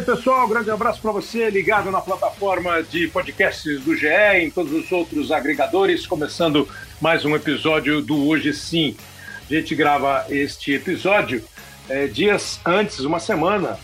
Aí, pessoal. Grande abraço para você, ligado na plataforma de podcasts do GE, em todos os outros agregadores, começando mais um episódio do Hoje Sim. A gente grava este episódio é, dias antes, uma semana,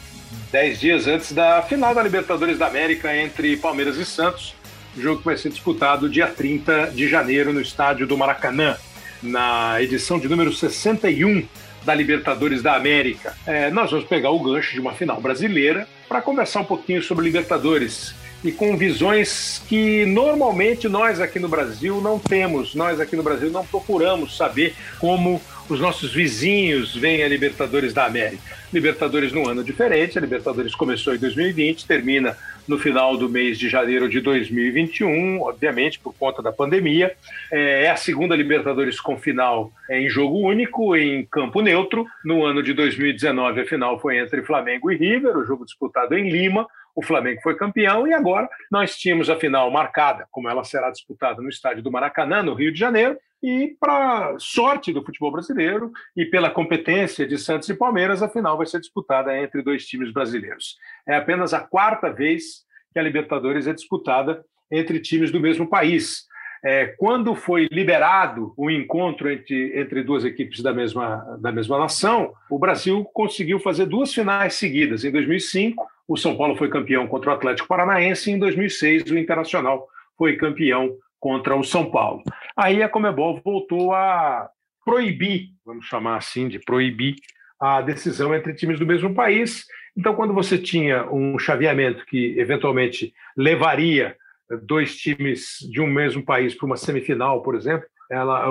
dez dias antes da final da Libertadores da América entre Palmeiras e Santos, jogo que vai ser disputado dia 30 de janeiro no estádio do Maracanã, na edição de número 61 da Libertadores da América. É, nós vamos pegar o gancho de uma final brasileira para conversar um pouquinho sobre Libertadores e com visões que normalmente nós aqui no Brasil não temos. Nós aqui no Brasil não procuramos saber como os nossos vizinhos veem a Libertadores da América. Libertadores num ano diferente, a Libertadores começou em 2020, termina no final do mês de janeiro de 2021, obviamente por conta da pandemia. É, é a segunda Libertadores com final em jogo único, em campo neutro. No ano de 2019, a final foi entre Flamengo e River, o jogo disputado em Lima. O Flamengo foi campeão e agora nós tínhamos a final marcada, como ela será disputada no estádio do Maracanã, no Rio de Janeiro, e, para sorte do futebol brasileiro e pela competência de Santos e Palmeiras, a final vai ser disputada entre dois times brasileiros. É apenas a quarta vez que a Libertadores é disputada entre times do mesmo país. É, quando foi liberado o encontro entre, entre duas equipes da mesma, da mesma nação, o Brasil conseguiu fazer duas finais seguidas. Em 2005, o São Paulo foi campeão contra o Atlético Paranaense, e em 2006, o Internacional foi campeão contra o São Paulo. Aí a Comebol voltou a proibir, vamos chamar assim, de proibir a decisão entre times do mesmo país. Então, quando você tinha um chaveamento que eventualmente levaria dois times de um mesmo país para uma semifinal, por exemplo, ela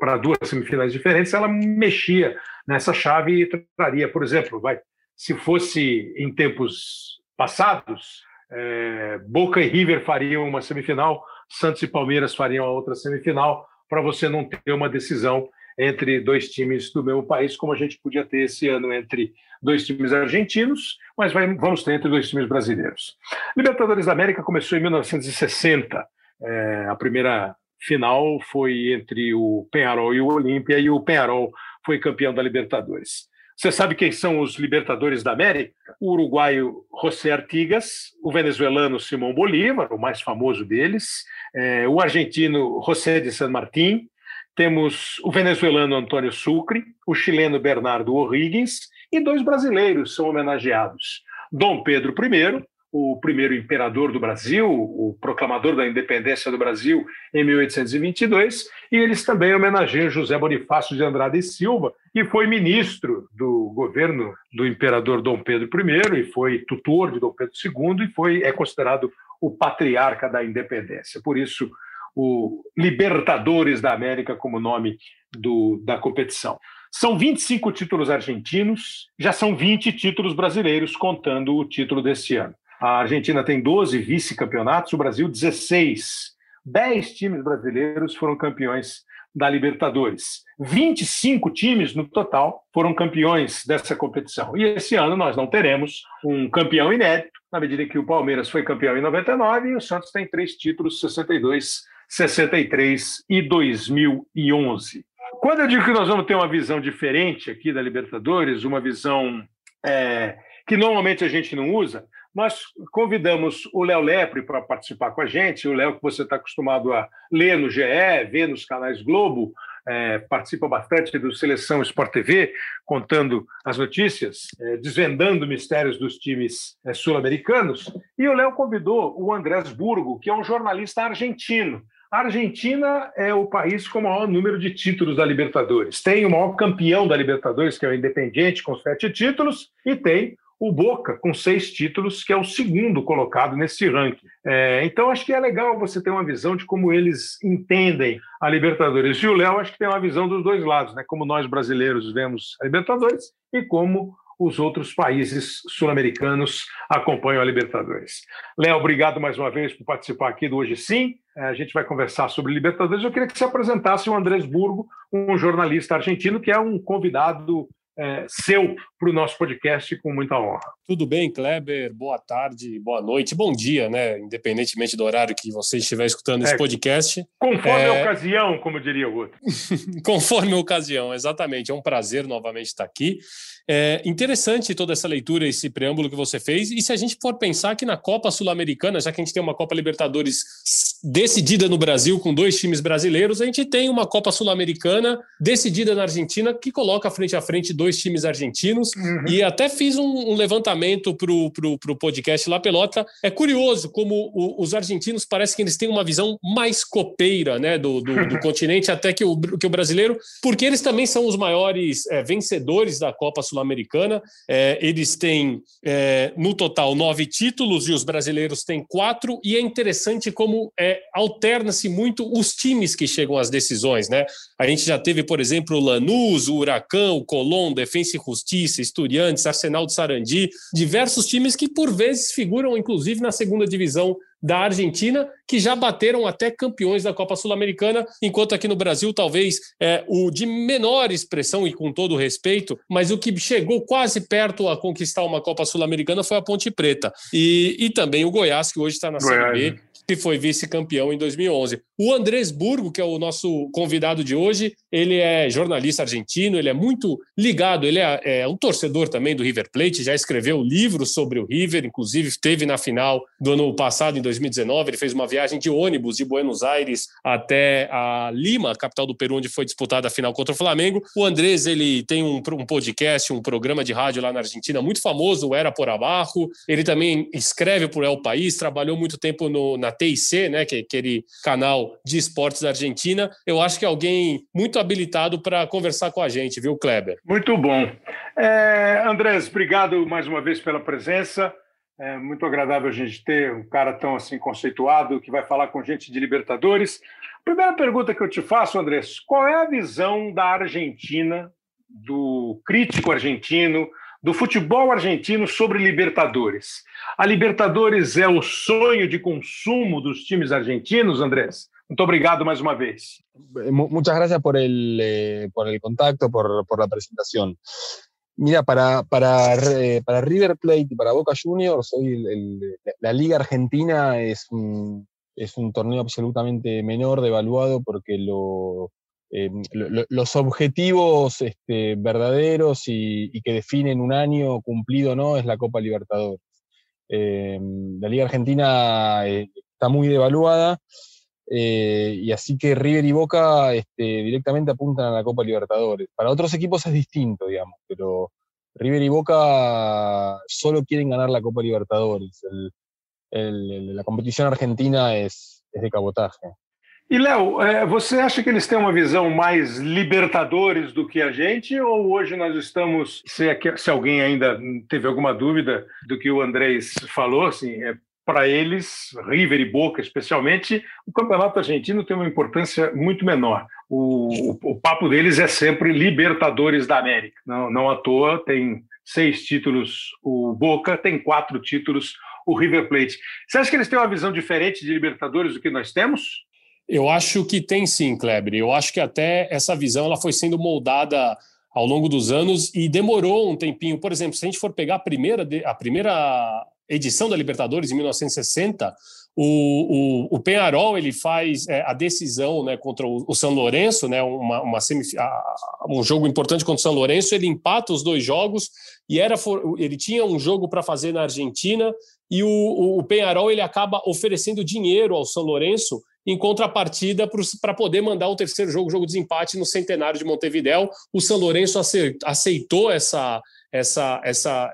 para duas semifinais diferentes, ela mexia nessa chave e traria, por exemplo, vai, se fosse em tempos passados, é, Boca e River fariam uma semifinal, Santos e Palmeiras fariam a outra semifinal, para você não ter uma decisão entre dois times do mesmo país, como a gente podia ter esse ano entre dois times argentinos, mas vai, vamos ter entre dois times brasileiros. Libertadores da América começou em 1960. É, a primeira final foi entre o Penharol e o Olímpia, e o Penharol foi campeão da Libertadores. Você sabe quem são os Libertadores da América? O uruguaio José Artigas, o venezuelano Simão Bolívar, o mais famoso deles, é, o argentino José de San Martín, temos o venezuelano Antônio Sucre, o chileno Bernardo O'Higgins e dois brasileiros são homenageados. Dom Pedro I, o primeiro imperador do Brasil, o proclamador da independência do Brasil em 1822, e eles também homenageiam José Bonifácio de Andrade e Silva, que foi ministro do governo do imperador Dom Pedro I e foi tutor de Dom Pedro II e foi é considerado o patriarca da independência. Por isso, o Libertadores da América como nome do, da competição. São 25 títulos argentinos, já são 20 títulos brasileiros, contando o título desse ano. A Argentina tem 12 vice-campeonatos, o Brasil 16. 10 times brasileiros foram campeões da Libertadores. 25 times no total foram campeões dessa competição. E esse ano nós não teremos um campeão inédito, na medida que o Palmeiras foi campeão em 99 e o Santos tem três títulos, 62, 63 e 2011. Quando eu digo que nós vamos ter uma visão diferente aqui da Libertadores, uma visão é, que normalmente a gente não usa, nós convidamos o Léo Lepre para participar com a gente, o Léo que você está acostumado a ler no GE, ver nos canais Globo, é, participa bastante do Seleção Sport TV, contando as notícias, é, desvendando mistérios dos times é, sul-americanos. E o Léo convidou o Andrés Burgo, que é um jornalista argentino. A Argentina é o país com o maior número de títulos da Libertadores. Tem o maior campeão da Libertadores, que é o Independiente, com sete títulos, e tem o Boca, com seis títulos, que é o segundo colocado nesse ranking. É, então, acho que é legal você ter uma visão de como eles entendem a Libertadores. E o Léo, acho que tem uma visão dos dois lados, né? como nós brasileiros vemos a Libertadores e como os outros países sul-americanos acompanham a Libertadores. Léo, obrigado mais uma vez por participar aqui do Hoje Sim. É, a gente vai conversar sobre Libertadores. Eu queria que você apresentasse o Andrés Burgo, um jornalista argentino que é um convidado é, seu para o nosso podcast com muita honra. Tudo bem, Kleber? Boa tarde, boa noite, bom dia, né? Independentemente do horário que você estiver escutando esse é, podcast. Conforme é... a ocasião, como diria o outro. conforme a ocasião, exatamente. É um prazer novamente estar aqui. É interessante toda essa leitura, esse preâmbulo que você fez. E se a gente for pensar que na Copa Sul-Americana, já que a gente tem uma Copa Libertadores decidida no Brasil com dois times brasileiros, a gente tem uma Copa Sul-Americana decidida na Argentina que coloca frente a frente dois times argentinos. Uhum. E até fiz um, um levantamento para o podcast La Pelota. É curioso como o, os argentinos parece que eles têm uma visão mais copeira né, do, do, do continente até que o, que o brasileiro, porque eles também são os maiores é, vencedores da Copa Sul-Americana. É, eles têm, é, no total, nove títulos e os brasileiros têm quatro. E é interessante como é, alterna-se muito os times que chegam às decisões. Né? A gente já teve, por exemplo, o Lanús, o Huracão, o Colón, Defensa e Justiça, Estudiantes, Arsenal de Sarandi, diversos times que, por vezes, figuram, inclusive, na segunda divisão da Argentina, que já bateram até campeões da Copa Sul-Americana, enquanto aqui no Brasil, talvez é, o de menor expressão e com todo respeito, mas o que chegou quase perto a conquistar uma Copa Sul-Americana foi a Ponte Preta. E, e também o Goiás, que hoje está na Série B, né? Que foi vice-campeão em 2011. O Andrés Burgo, que é o nosso convidado de hoje, ele é jornalista argentino, ele é muito ligado, ele é, é um torcedor também do River Plate, já escreveu livros sobre o River, inclusive esteve na final do ano passado, em 2019, ele fez uma viagem de ônibus de Buenos Aires até a Lima, capital do Peru, onde foi disputada a final contra o Flamengo. O Andrés, ele tem um, um podcast, um programa de rádio lá na Argentina muito famoso, Era Por Abajo, ele também escreve por El País, trabalhou muito tempo no, na TIC, né, que é aquele canal de esportes da Argentina. Eu acho que é alguém muito habilitado para conversar com a gente, viu, Kleber? Muito bom. É, Andrés, obrigado mais uma vez pela presença. É muito agradável a gente ter um cara tão assim conceituado que vai falar com gente de Libertadores. Primeira pergunta que eu te faço, Andrés, qual é a visão da Argentina, do crítico argentino, do futebol argentino sobre Libertadores? A Libertadores é o sonho de consumo dos times argentinos, Andrés? Muito obrigado mais uma vez. Muchas gracias por el, eh, por el contacto, por, por la presentación. Mira, para, para, eh, para, River Plate y para Boca Juniors, hoy la Liga Argentina es un, es un torneo absolutamente menor, devaluado, porque lo, eh, los objetivos este, verdaderos y, que definen un año cumplido no es la Copa Libertadores. Eh, la Liga Argentina está muy devaluada y así que River y Boca este, directamente apuntan a la Copa Libertadores. Para otros equipos es distinto, digamos, pero River y Boca solo quieren ganar la Copa Libertadores. la competición argentina es, de cabotaje. E, Léo, é, você acha que eles têm uma visão mais libertadores do que a gente? Ou hoje nós estamos, se, é alguém ainda teve alguma dúvida do que o Andrés falou, assim, é, para eles, River e Boca especialmente, o campeonato argentino tem uma importância muito menor. O, o, o papo deles é sempre Libertadores da América. Não, não à toa, tem seis títulos o Boca, tem quatro títulos o River Plate. Você acha que eles têm uma visão diferente de Libertadores do que nós temos? Eu acho que tem sim, Kleber. Eu acho que até essa visão ela foi sendo moldada ao longo dos anos e demorou um tempinho. Por exemplo, se a gente for pegar a primeira, a primeira edição da Libertadores, em 1960, o, o, o Penharol ele faz é, a decisão né, contra o, o São Lourenço, né, uma, uma um jogo importante contra o São Lourenço. Ele empata os dois jogos e era ele tinha um jogo para fazer na Argentina e o, o, o Penharol ele acaba oferecendo dinheiro ao São Lourenço em contrapartida para poder mandar o terceiro jogo, jogo de desempate no centenário de Montevidéu. O São Lourenço aceitou essa, essa, essa,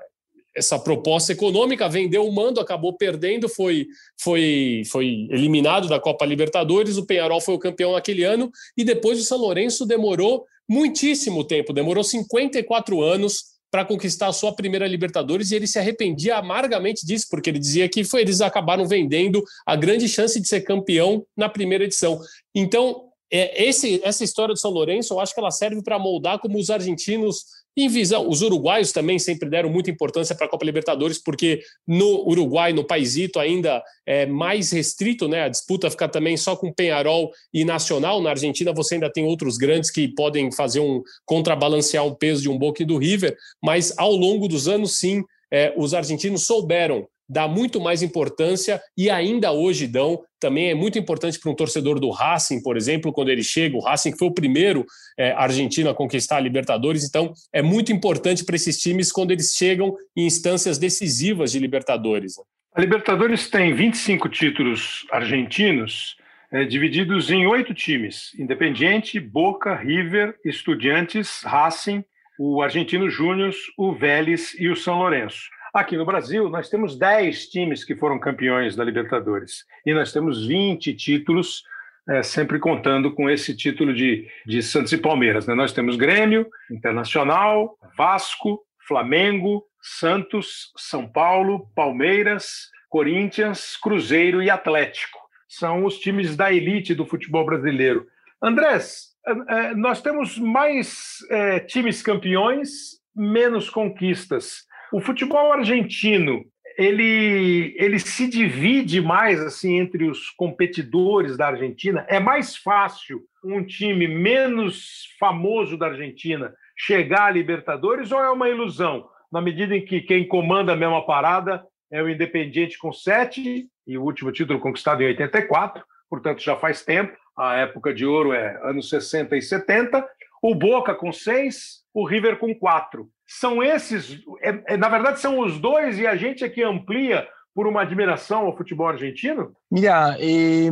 essa proposta econômica, vendeu o mando, acabou perdendo, foi, foi, foi eliminado da Copa Libertadores. O Penharol foi o campeão naquele ano e depois o São Lourenço demorou muitíssimo tempo, demorou 54 anos para conquistar a sua primeira Libertadores e ele se arrependia amargamente disso, porque ele dizia que foi, eles acabaram vendendo a grande chance de ser campeão na primeira edição. Então, é, esse, essa história do São Lourenço, eu acho que ela serve para moldar como os argentinos em visão, os uruguaios também sempre deram muita importância para a Copa Libertadores, porque no Uruguai, no paísito, ainda é mais restrito, né? A disputa fica também só com Penharol e Nacional. Na Argentina, você ainda tem outros grandes que podem fazer um contrabalancear o peso de um Boca e do River, mas ao longo dos anos, sim, é, os argentinos souberam dá muito mais importância e ainda hoje dão. Também é muito importante para um torcedor do Racing, por exemplo, quando ele chega. O Racing foi o primeiro é, argentino a conquistar a Libertadores, então é muito importante para esses times quando eles chegam em instâncias decisivas de Libertadores. Né? A Libertadores tem 25 títulos argentinos. É, divididos em oito times: Independiente, Boca, River, Estudiantes, Racing, o Argentino Júnior, o Vélez e o São Lourenço. Aqui no Brasil, nós temos 10 times que foram campeões da Libertadores e nós temos 20 títulos, é, sempre contando com esse título de, de Santos e Palmeiras. Né? Nós temos Grêmio, Internacional, Vasco, Flamengo, Santos, São Paulo, Palmeiras, Corinthians, Cruzeiro e Atlético. São os times da elite do futebol brasileiro. Andrés, é, nós temos mais é, times campeões, menos conquistas o futebol argentino ele, ele se divide mais assim entre os competidores da Argentina. É mais fácil um time menos famoso da Argentina chegar à Libertadores ou é uma ilusão? Na medida em que quem comanda a mesma parada é o Independiente com sete e o último título conquistado em 84, portanto já faz tempo. A época de ouro é anos 60 e 70. O Boca com seis, o River com quatro. São esses, é, é, na verdade, são os dois e a gente aqui amplia por uma admiração ao futebol argentino? Mira, eh,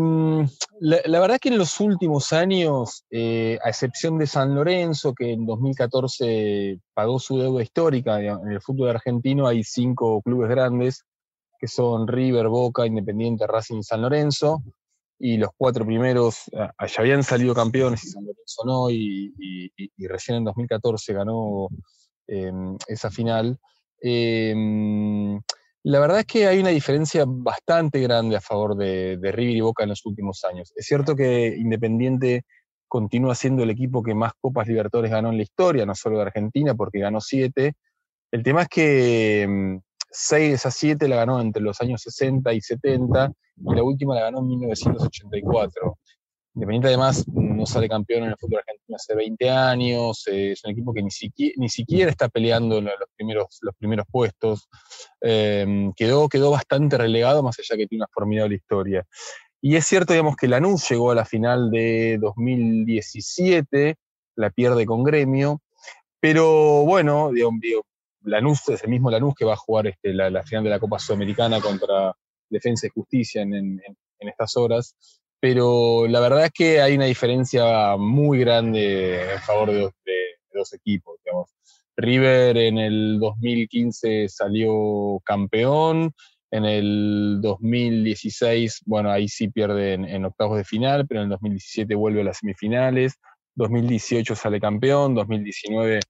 la, la, verdad que en los últimos años, eh, a excepción de San Lorenzo, que en 2014 pagó su deuda histórica, en el fútbol argentino hay cinco clubes grandes, que son River, Boca, Independiente, Racing y San Lorenzo, y los cuatro primeros ya habían salido campeones y San Lorenzo no, y, y, y recién en 2014 ganó esa final. Em, la verdad es que hay una diferencia bastante grande a favor de, River y Boca en los últimos años. Es cierto que Independiente continúa siendo el equipo que más Copas Libertadores ganó en la historia, no solo de Argentina, porque ganó siete. El tema es que em, seis de esas siete la ganó entre los años 60 y 70 y la última la ganó en 1984. Independiente además no sale campeón en el fútbol argentino hace 20 años, eh, es un equipo que ni siquiera, ni siquiera está peleando en los primeros, los primeros puestos, em, quedó, quedó bastante relegado, más allá que tiene una formidable historia. Y es cierto, digamos, que Lanús llegó a la final de 2017, la pierde con Gremio, pero bueno, Lanús es el mismo Lanús que va a jugar este, la, final de la Copa Sudamericana contra Defensa y Justicia en, en estas horas pero la verdad es que hay una diferencia muy grande en favor de, dos equipos. Digamos. River en el 2015 salió campeón, en el 2016, bueno, ahí sí pierde en, octavos de final, pero en el 2017 vuelve a las semifinales, 2018 sale campeón, 2019,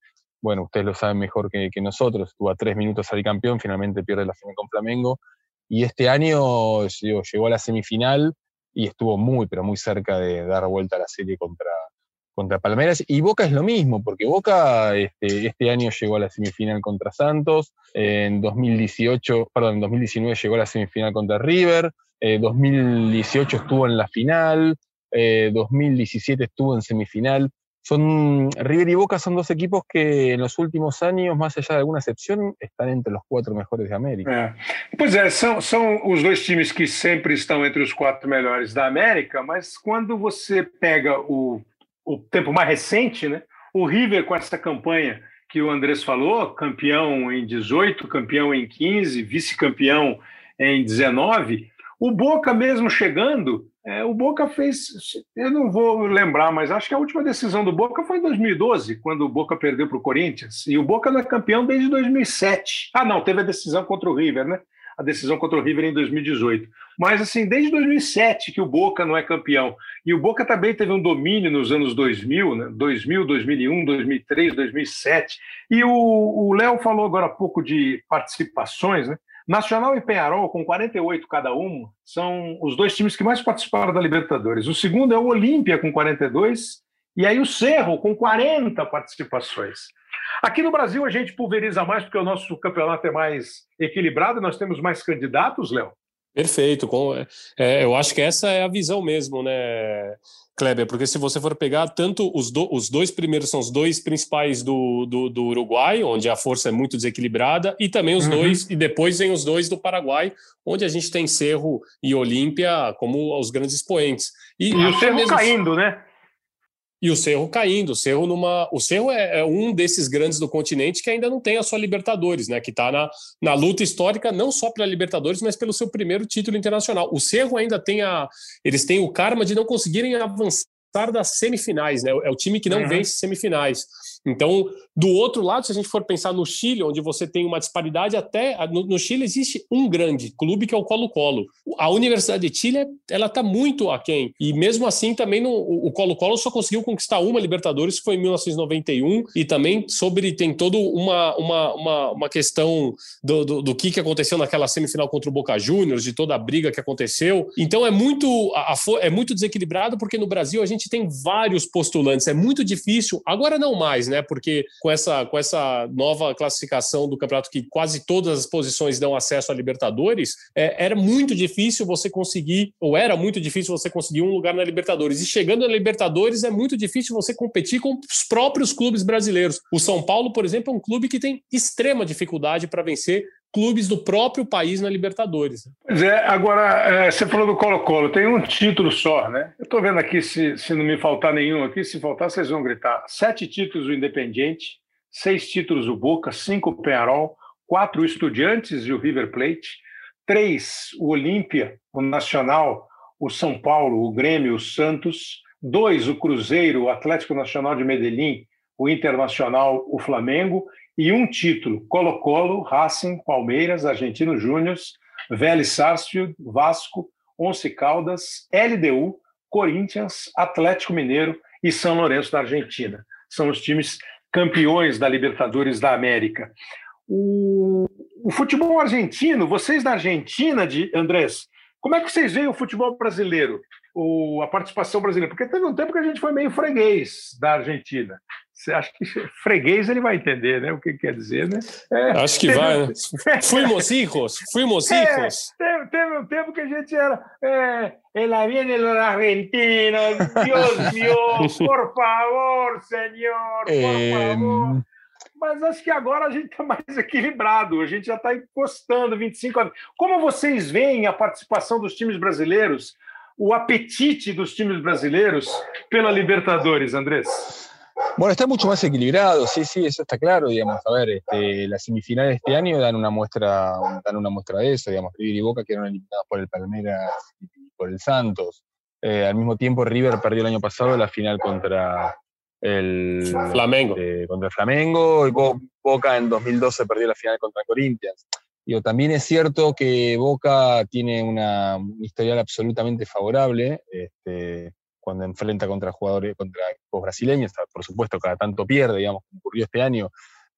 bueno, ustedes lo saben mejor que, nosotros, estuvo a tres minutos salir campeón, finalmente pierde la final con Flamengo, y este año llegó a la semifinal, y estuvo muy, pero muy cerca de dar vuelta a la serie contra, contra Palmeiras. Y Boca es lo mismo, porque Boca este, este año llegó a la semifinal contra Santos, en 2018, perdón, en 2019 llegó a la semifinal contra River, eh, 2018 estuvo en la final, eh, 2017 estuvo en semifinal son River y Boca son dos equipos que en los últimos años, más allá de alguma exceção, estão entre os quatro melhores da América. É. Pois é, são os dois times que sempre estão entre os quatro melhores da América, mas quando você pega o, o tempo mais recente, né, o River com essa campanha que o Andrés falou, campeão em 18, campeão em 15, vice-campeão em 19, o Boca mesmo chegando é, o Boca fez, eu não vou lembrar, mas acho que a última decisão do Boca foi em 2012, quando o Boca perdeu para o Corinthians. E o Boca não é campeão desde 2007. Ah, não, teve a decisão contra o River, né? A decisão contra o River em 2018. Mas, assim, desde 2007 que o Boca não é campeão. E o Boca também teve um domínio nos anos 2000, né? 2000, 2001, 2003, 2007. E o Léo falou agora há pouco de participações, né? Nacional e Penharol, com 48 cada um, são os dois times que mais participaram da Libertadores. O segundo é o Olímpia, com 42, e aí o Cerro, com 40 participações. Aqui no Brasil, a gente pulveriza mais, porque o nosso campeonato é mais equilibrado, nós temos mais candidatos, Léo? Perfeito. É, eu acho que essa é a visão mesmo, né, Kleber? Porque se você for pegar tanto os, do, os dois primeiros são os dois principais do, do, do, Uruguai, onde a força é muito desequilibrada, e também os uhum. dois, e depois vem os dois do Paraguai, onde a gente tem Cerro e Olímpia como os grandes expoentes. E, e o Cerro mesmo... caindo, né? E o Cerro caindo. O Cerro, numa... o Cerro é, é, um desses grandes do continente que ainda não tem a sua Libertadores, né? Que está na, na luta histórica, não só pela Libertadores, mas pelo seu primeiro título internacional. O Cerro ainda tem a. Eles têm o karma de não conseguirem avançar das semifinais, né? É o time que não uhum. vence semifinais. Então, do outro lado, se a gente for pensar no Chile, onde você tem uma disparidade até no, no Chile existe um grande clube que é o Colo-Colo. A Universidade de Chile, ela está muito aquém. E mesmo assim, também no, o Colo-Colo só conseguiu conquistar uma Libertadores, que foi em 1991, e também sobre tem toda uma, uma, uma, uma questão do, do, do, que, que aconteceu naquela semifinal contra o Boca Juniors, de toda a briga que aconteceu. Então é muito, a, a, é muito desequilibrado, porque no Brasil a gente tem vários postulantes, é muito difícil, agora não mais, né? Porque com essa, com essa nova classificação do campeonato, que quase todas as posições dão acesso a Libertadores, é, era muito difícil você conseguir, ou era muito difícil você conseguir um lugar na Libertadores. E chegando na Libertadores, é muito difícil você competir com os próprios clubes brasileiros. O São Paulo, por exemplo, é um clube que tem extrema dificuldade para vencer clubes do próprio país na Libertadores. Pois é, agora é, você falou do Colo-Colo, tem um título só, né? Eu estou vendo aqui, se, se não me faltar nenhum aqui, se faltar vocês vão gritar. Sete títulos o Independiente, seis títulos o Boca, cinco o Penharol, quatro o Estudiantes e o River Plate, três o Olímpia, o Nacional, o São Paulo, o Grêmio, o Santos, dois o Cruzeiro, o Atlético Nacional de Medellín, o Internacional, o Flamengo, e um título: Colo-Colo, Racing, Palmeiras, Argentino Júnior, Vélez Sarsfield, Vasco, Once Caldas, LDU, Corinthians, Atlético Mineiro e São Lourenço da Argentina. São os times campeões da Libertadores da América. O, o futebol argentino, vocês da Argentina, de Andrés, como é que vocês veem o futebol brasileiro, o, a participação brasileira? Porque teve um tempo que a gente foi meio freguês da Argentina. Você acha que freguês ele vai entender, né? O que quer dizer, né? É, Acho que vai, né? Fuimos hijos, fuimos hijos. É, teve, teve, um tempo que a gente era. É, ela viene los argentinos, Dios mío, por favor, senhor, por é... favor. Mas acho que agora a gente está mais equilibrado, a gente já está encostando 25 anos. Como vocês veem a participação dos times brasileiros, o apetite dos times brasileiros pela Libertadores, Andrés? Bueno, está mucho más equilibrado, sí, sí, eso está claro, digamos. A ver, este, las semifinales de este año dan una muestra, dan una muestra de eso, digamos. River y Boca quedaron eliminados por el Palmeiras y por el Santos. Eh, al mismo tiempo, River perdió el año pasado la final contra el Flamengo. Eh, contra el Flamengo y Boca en 2012 perdió la final contra Corinthians. Digo, también es cierto que Boca tiene una, un historial absolutamente favorable. Este, cuando enfrenta contra jugadores, contra equipos brasileños, por supuesto cada tanto pierde, digamos, como ocurrió este año,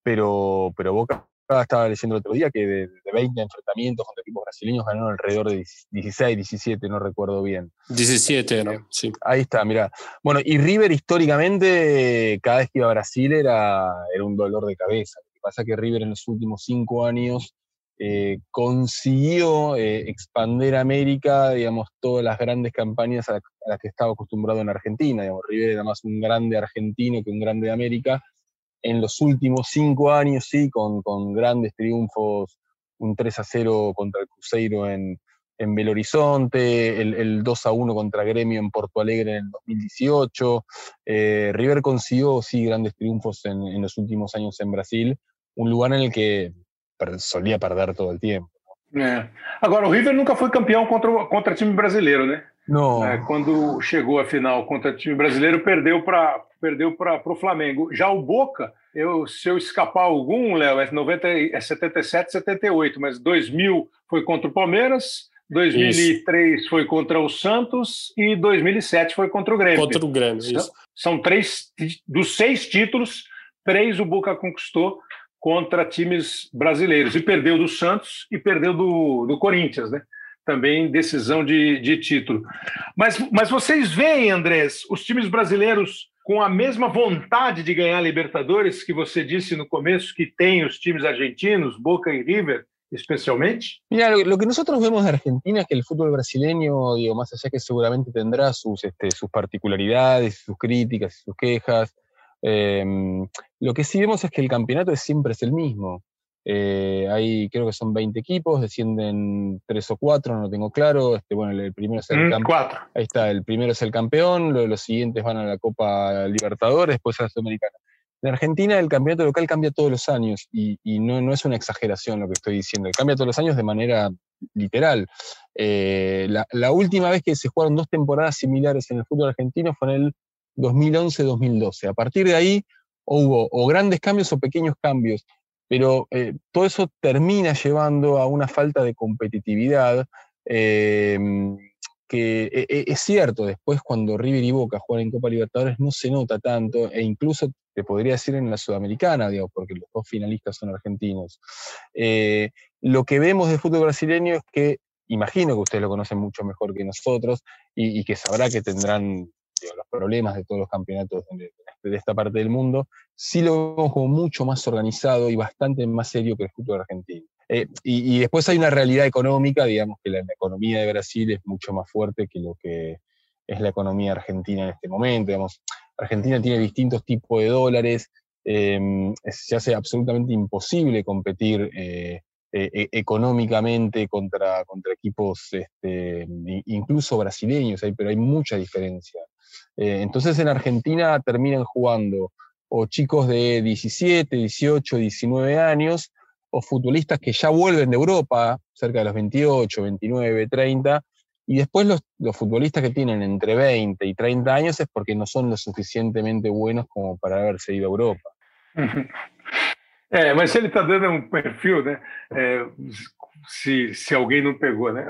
pero, pero Boca estaba leyendo el otro día que de, 20 enfrentamientos contra equipos brasileños ganaron alrededor de 16, 17, no recuerdo bien. 17, ¿no? Sí. Ahí está, mira. Bueno, y River históricamente, cada vez que iba a Brasil era, era un dolor de cabeza. Lo que pasa es que River en los últimos cinco años eh, consiguió eh, expandir América, digamos, todas las grandes campañas a, las que estaba acostumbrado en Argentina. Digamos, River era más un grande argentino que un grande de América. En los últimos cinco años, sí, con, grandes triunfos, un 3 a 0 contra el Cruzeiro en, Belo Horizonte, el, el, 2 a 1 contra Gremio en Porto Alegre en el 2018. Eh, River consiguió, sí, grandes triunfos en los últimos años en Brasil, un lugar en el que solía perder todo el tiempo. É. Agora, o River nunca foi campeão contra, contra time brasileiro, né? Não. É, quando chegou a final contra time brasileiro, perdeu para perdeu para o Flamengo. Já o Boca, eu, se eu escapar algum, Léo, é, 90, é 77, 78, mas 2000 foi contra o Palmeiras, 2003 isso. foi contra o Santos e 2007 foi contra o Grêmio. Contra o Grêmio, isso. São três, dos seis títulos, três o Boca conquistou contra times brasileiros. E perdeu do Santos e perdeu do, do Corinthians, né? Também decisão de, de título. Mas, mas vocês veem, Andrés, os times brasileiros com a mesma vontade de ganhar Libertadores que você disse no começo que tem os times argentinos, Boca e River, especialmente? Mira, lo, que nosotros vemos de Argentina es que el fútbol brasileño, digo, más allá que seguramente tendrá sus, este, sus particularidades, sus críticas, sus quejas, eh, lo que sí vemos es que el campeonato siempre es el mismo. Eh, hay, creo que son 20 equipos, descienden 3 o 4, no tengo claro. Este, bueno, el, primero es el mm, campeón. Ahí está, el primero es el campeón, los, los siguientes van a la Copa Libertadores, después a la Sudamericana. En Argentina el campeonato local cambia todos los años y, y no, no, es una exageración lo que estoy diciendo, cambia todos los años de manera literal. Eh, la, la, última vez que se jugaron dos temporadas similares en el fútbol argentino fue en el 2011-2012. A partir de ahí hubo o grandes cambios o pequeños cambios, pero eh, todo eso termina llevando a una falta de competitividad. Eh, que e, e, es cierto, después cuando River y Boca juegan en Copa Libertadores no se nota tanto, e incluso te podría decir en la Sudamericana, digamos, porque los dos finalistas son argentinos. Eh, lo que vemos de fútbol brasileño es que, imagino que ustedes lo conocen mucho mejor que nosotros y, y que sabrá que tendrán los problemas de todos los campeonatos de, esta parte del mundo, sí lo vemos como mucho más organizado y bastante más serio que el fútbol argentino. Eh, y, después hay una realidad económica, digamos que la, la, economía de Brasil es mucho más fuerte que lo que es la economía argentina en este momento. Digamos, Argentina tiene distintos tipos de dólares, eh, se hace absolutamente imposible competir eh, eh, económicamente contra, contra equipos este, incluso brasileños, pero hay mucha diferencia. Eh, entonces en Argentina terminan jugando o chicos de 17, 18, 19 años, o futbolistas que ya vuelven de Europa, cerca de los 28, 29, 30, y después los, los, futbolistas que tienen entre 20 y 30 años es porque no son lo suficientemente buenos como para haberse ido a Europa. É, mas ele está dando um perfil, né? É, se, se alguém não pegou, né?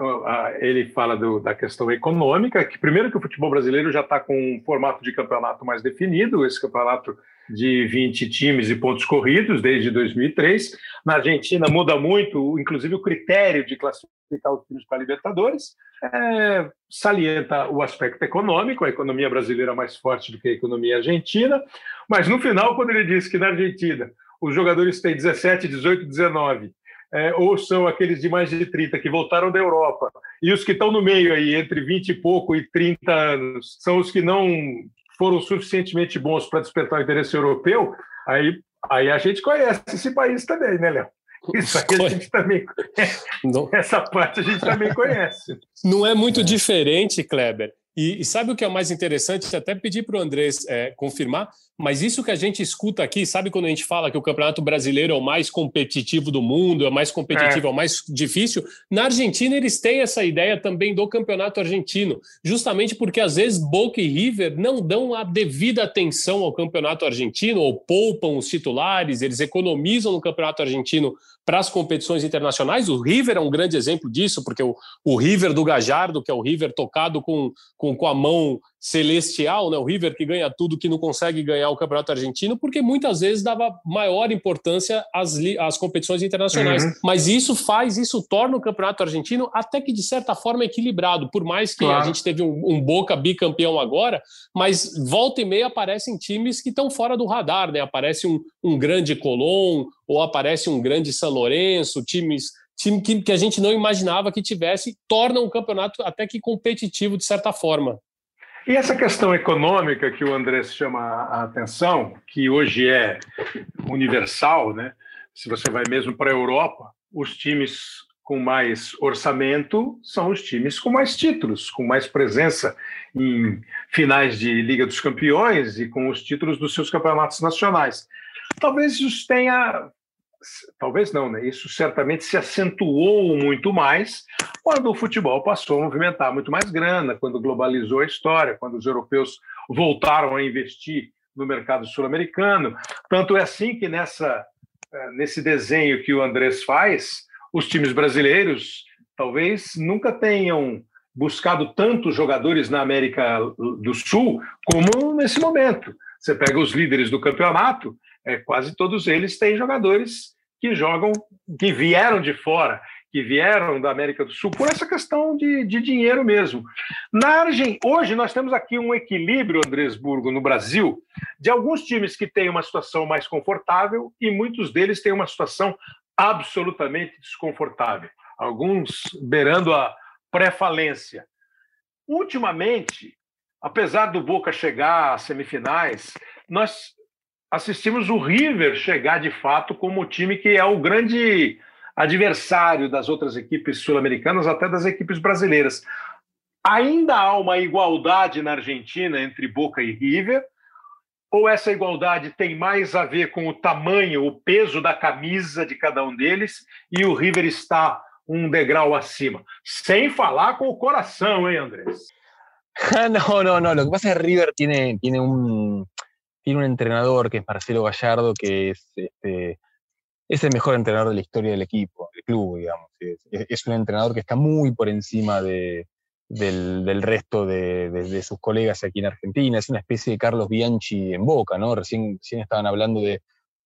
Ele fala do, da questão econômica, que primeiro que o futebol brasileiro já está com um formato de campeonato mais definido, esse campeonato de 20 times e pontos corridos desde 2003. Na Argentina muda muito, inclusive o critério de classificar os times para a Libertadores. É, salienta o aspecto econômico, a economia brasileira é mais forte do que a economia argentina, mas no final, quando ele diz que na Argentina os jogadores têm 17, 18, 19, é, ou são aqueles de mais de 30 que voltaram da Europa, e os que estão no meio aí, entre 20 e pouco e 30 anos, são os que não foram suficientemente bons para despertar o interesse europeu, aí, aí a gente conhece esse país também, né, Léo? Isso a gente também Não. Essa parte a gente também conhece. Não é muito é. diferente, Kleber. E, e, sabe o que é o mais interessante? Até pedir para o Andrés é, confirmar, mas isso que a gente escuta aqui, sabe quando a gente fala que o Campeonato Brasileiro é o mais competitivo do mundo, é o mais competitivo, é, é o mais difícil? Na Argentina, eles têm essa ideia também do Campeonato Argentino, justamente porque às vezes Boca e River não dão a devida atenção ao Campeonato Argentino, ou poupam os titulares, eles economizam no Campeonato Argentino para as competições internacionais. O River é um grande exemplo disso, porque o, o River do Gajardo, que é o River tocado com, com, com a mão celestial, né? o River que ganha tudo, que não consegue ganhar o Campeonato Argentino, porque muitas vezes dava maior importância às, às competições internacionais. Uhum. Mas isso faz, isso torna o Campeonato Argentino até que, de certa forma, equilibrado, por mais que claro. a gente teve um, um, Boca bicampeão agora, mas volta e meia aparecem times que estão fora do radar, né? Aparece um, um grande Colón, ou aparece um grande São Lourenço, times time que, que a gente não imaginava que tivesse, torna um campeonato até que competitivo de certa forma. E essa questão econômica que o André chama a atenção, que hoje é universal, né? se você vai mesmo para a Europa, os times com mais orçamento são os times com mais títulos, com mais presença em finais de Liga dos Campeões e com os títulos dos seus campeonatos nacionais. Talvez isso tenha talvez não, né? Isso certamente se acentuou muito mais quando o futebol passou a movimentar muito mais grana, quando globalizou a história, quando os europeus voltaram a investir no mercado sul-americano. Tanto é assim que nessa eh, nesse desenho que o Andrés faz, os times brasileiros talvez nunca tenham buscado tantos jogadores na América do Sul como nesse momento. Você pega os líderes do campeonato, é, quase todos eles têm jogadores que jogam, que vieram de fora, que vieram da América do Sul, por essa questão de, de dinheiro mesmo. Na Argentina, hoje nós temos aqui um equilíbrio, Andresburgo, no Brasil, de alguns times que têm uma situação mais confortável e muitos deles têm uma situação absolutamente desconfortável, alguns beirando a pré-falência. Ultimamente, apesar do Boca chegar às semifinais, nós assistimos o River chegar de fato como o time que é o grande adversário das outras equipes sul-americanas, até das equipes brasileiras. Ainda há uma igualdade na Argentina entre Boca e River, ou essa igualdade tem mais a ver com o tamanho, o peso da camisa de cada um deles, e o River está um degrau acima? Sem falar con el corazón, ¿eh, Andrés? no, no, no. Lo que pasa es que River tiene, tiene, un, tiene un entrenador que es Marcelo Gallardo, que es, este, es el mejor entrenador de la historia del equipo, del club, digamos. Es, un entrenador que está muy por encima de, del, resto de, sus colegas aquí en Argentina. Es una especie de Carlos Bianchi en Boca, ¿no? Recién, recién estaban hablando de,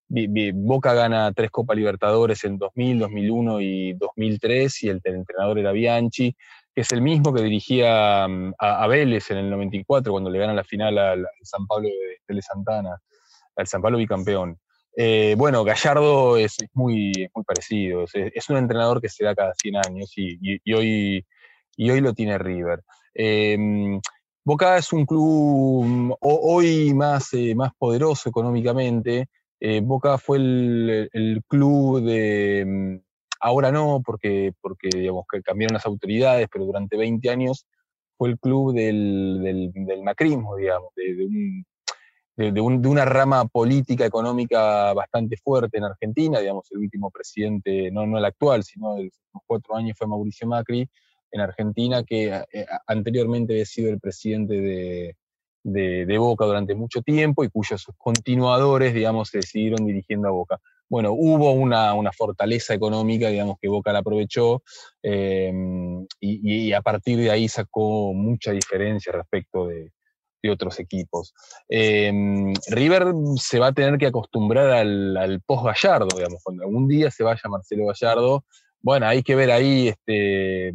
Boca gana tres Copa Libertadores en 2000, 2001 y 2003 y el, entrenador era Bianchi, es el mismo que dirigía mm, a, Vélez en el 94 cuando le gana la final al, San Pablo de, Santana, al San Pablo bicampeón. Eh, bueno, Gallardo es, muy, muy parecido, es, un entrenador que se da cada 100 años y, hoy, y hoy lo tiene River. Em, Boca es un club mm, hoy más, eh, más poderoso económicamente, eh, Boca fue el, club de, mm, ahora no, porque, porque digamos, que cambiaron las autoridades, pero durante 20 años fue el club del, del, macrismo, digamos, de, de, una rama política, económica bastante fuerte en Argentina, digamos, el último presidente, no, no el actual, sino de los cuatro años fue Mauricio Macri en Argentina, que eh, anteriormente había sido el presidente de, de, Boca durante mucho tiempo y cuyos continuadores, digamos, se decidieron dirigiendo a Boca. Bueno, hubo una, fortaleza económica, digamos, que Boca la aprovechó em, y, a partir de ahí sacó mucha diferencia respecto de, otros equipos. Em, River se va a tener que acostumbrar al, post-Gallardo, digamos, cuando algún día se vaya Marcelo Gallardo, bueno, hay que ver ahí este,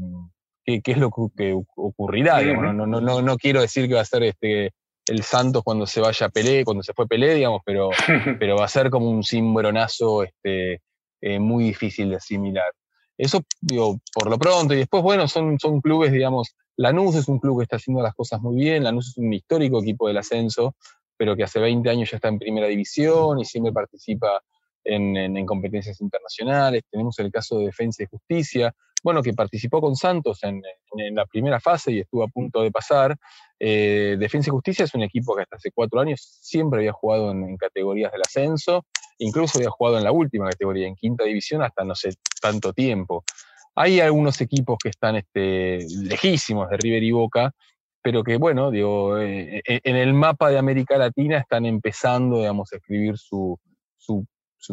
qué, es lo que ocurrirá. no, no, no, no, quiero decir que va a ser este, el Santos cuando se vaya a Pelé, cuando se fue Pelé, digamos, pero, pero va a ser como un cimbronazo este, eh, muy difícil de asimilar. Eso, digo, por lo pronto, y después, bueno, son, son clubes, digamos, Lanús es un club que está haciendo las cosas muy bien, Lanús es un histórico equipo del ascenso, pero que hace 20 años ya está en primera división y siempre participa en, en competencias internacionales. Tenemos el caso de Defensa y Justicia, bueno, que participó con Santos en, la primera fase y estuvo a punto de pasar. Eh, Defensa y Justicia es un equipo que hasta hace cuatro años siempre había jugado en, categorías del ascenso, incluso había jugado en la última categoría, en quinta división, hasta no sé tanto tiempo. Hay algunos equipos que están este, lejísimos de River y Boca, pero que, bueno, digo, eh, eh, en el mapa de América Latina están empezando, digamos, a escribir su,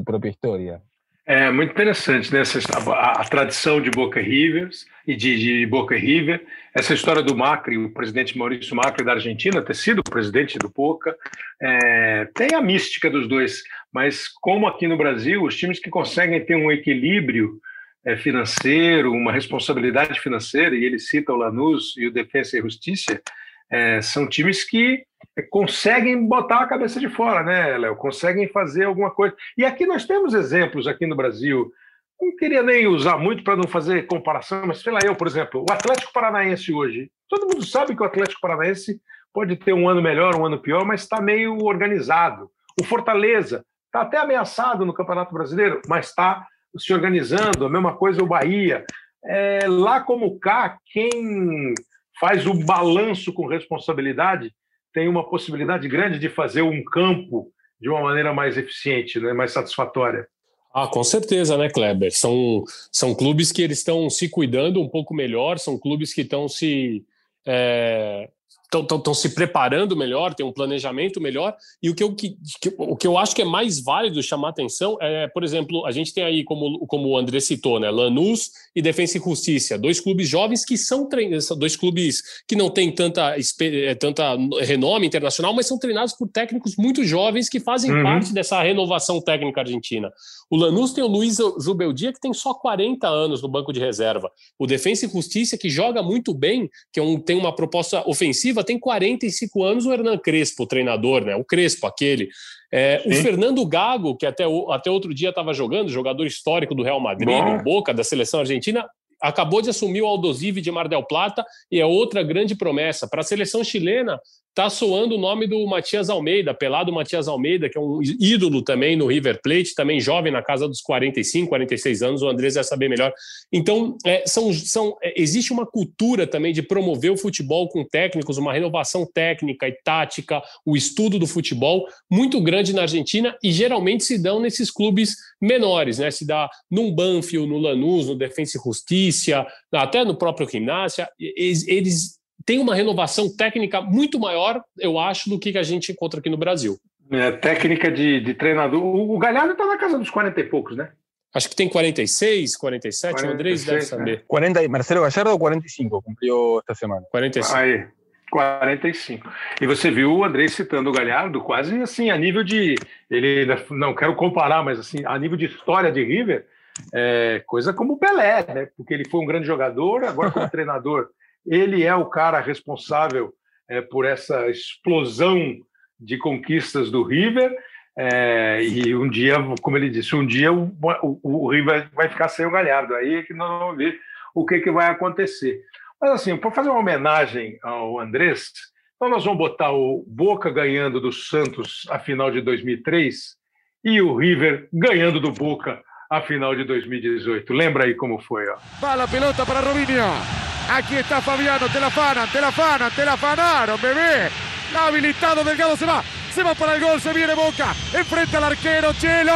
propia historia. É muito interessante né? Essa, a, a, tradição de Boca Rivers e de, de, Boca River, essa história do Macri, o presidente Maurício Macri da Argentina, ter sido presidente do Boca, é, tem a mística dos dois, mas como aqui no Brasil, os times que conseguem ter um equilíbrio é, financeiro, uma responsabilidade financeira, e ele cita o Lanús e o Defensa e Justiça, é, são times que conseguem botar a cabeça de fora, né, Léo? Conseguem fazer alguma coisa. E aqui nós temos exemplos aqui no Brasil. Não queria nem usar muito para não fazer comparação, mas sei lá, eu, por exemplo, o Atlético Paranaense hoje. Todo mundo sabe que o Atlético Paranaense pode ter um ano melhor, um ano pior, mas está meio organizado. O Fortaleza está até ameaçado no Campeonato Brasileiro, mas está se organizando. A mesma coisa o Bahia. É, lá como cá, quem faz o balanço com responsabilidade tem uma possibilidade grande de fazer um campo de uma maneira mais eficiente, né, mais satisfatória. Ah, com certeza, né, Kleber? São, são clubes que eles estão se cuidando um pouco melhor, são clubes que estão se é, estão se preparando melhor, tem um planejamento melhor. E o que, eu, que, o que eu acho que é mais válido chamar atenção é, por exemplo, a gente tem aí, como, como o André citou, né, Lanús e Defensa e Justiça, dois clubes jovens que são treinados, dois clubes que não têm tanta, é, tanta renome internacional, mas são treinados por técnicos muito jovens que fazem uhum. parte dessa renovação técnica argentina. O Lanús tem o Luiz Zubeldia, que tem só 40 anos no banco de reserva. O Defensa e Justiça, que joga muito bem, que é um, tem uma proposta ofensiva ofensiva tem 45 anos o Hernan Crespo, o treinador, né? O Crespo, aquele. É, o Fernando Gago, que até, até outro dia estava jogando, jogador histórico do Real Madrid, Boca, da seleção argentina, acabou de assumir o Aldosive de Mar del Plata e é outra grande promessa. Para a seleção chilena, tá soando o nome do Matias Almeida, pelado Matias Almeida, que é um ídolo também no River Plate, também jovem na casa dos 45, 46 anos, o Andrés vai saber melhor. Então, é, são, são, é, existe uma cultura também de promover o futebol com técnicos, uma renovação técnica e tática, o estudo do futebol muito grande na Argentina e geralmente se dão nesses clubes menores, né? Se dá num Banfield, no Lanús, no Defensa e Justiça, até no próprio Gimnasia, eles, tem uma renovação técnica muito maior, eu acho, do que a gente encontra aqui no Brasil. É, técnica de, de treinador. O, Galhardo está na casa dos 40 e poucos, né? Acho que tem 46, 47, 46, o Andrés deve saber. Né? 40, Marcelo Gallardo 45, cumpriu esta semana. 45. Aí, 45. E você viu o Andrés citando o Galhardo quase assim, a nível de. Ele não quero comparar, mas assim, a nível de história de River, é, coisa como o Pelé, né? Porque ele foi um grande jogador, agora como treinador ele é o cara responsável é, por essa explosão de conquistas do River. É, e um dia, como ele disse, um dia o, o, o, River vai ficar sem o Galhardo. Aí é que nós vamos ver o que, que vai acontecer. Mas assim, para fazer uma homenagem ao Andrés, então nós vamos botar o Boca ganhando do Santos a final de 2003 e o River ganhando do Boca a final de 2018. Lembra aí como foi, ó. Vai a pelota para Robinho. Aquí está Fabiano, te la afanan, te la afanan, te la afanaron, bebé. La habilitado, Delgado se va, se va para el gol, se viene Boca, enfrente al arquero, Chelo.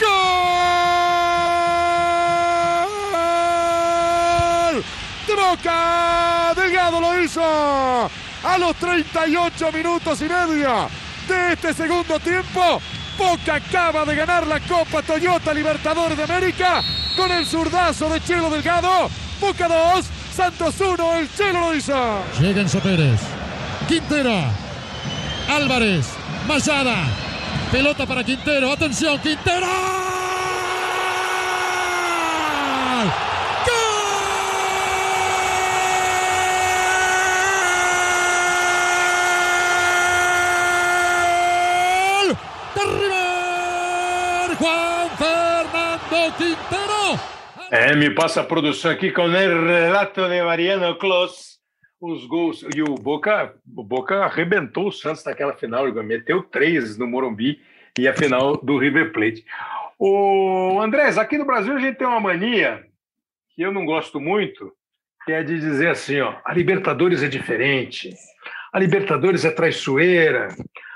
¡Gol! Boca, Delgado lo hizo a los 38 minutos y medio de este segundo tiempo. Boca acaba de ganar la Copa Toyota Libertadores de América con el zurdazo de Chelo Delgado. Boca 2, Santos 1, el Chelo lo hizo. Llega Enzo Pérez. Quintera. Álvarez. Mayada. Pelota para Quintero. Atención, Quintero. É, me passa a produção aqui com o relato de Mariano Clos. Os gols. E o Boca, o Boca arrebentou o Santos naquela final, meteu três no Morumbi e a final do River Plate. O Andrés, aqui no Brasil a gente tem uma mania que eu não gosto muito, que é de dizer assim, ó, a Libertadores é diferente, a Libertadores é traiçoeira,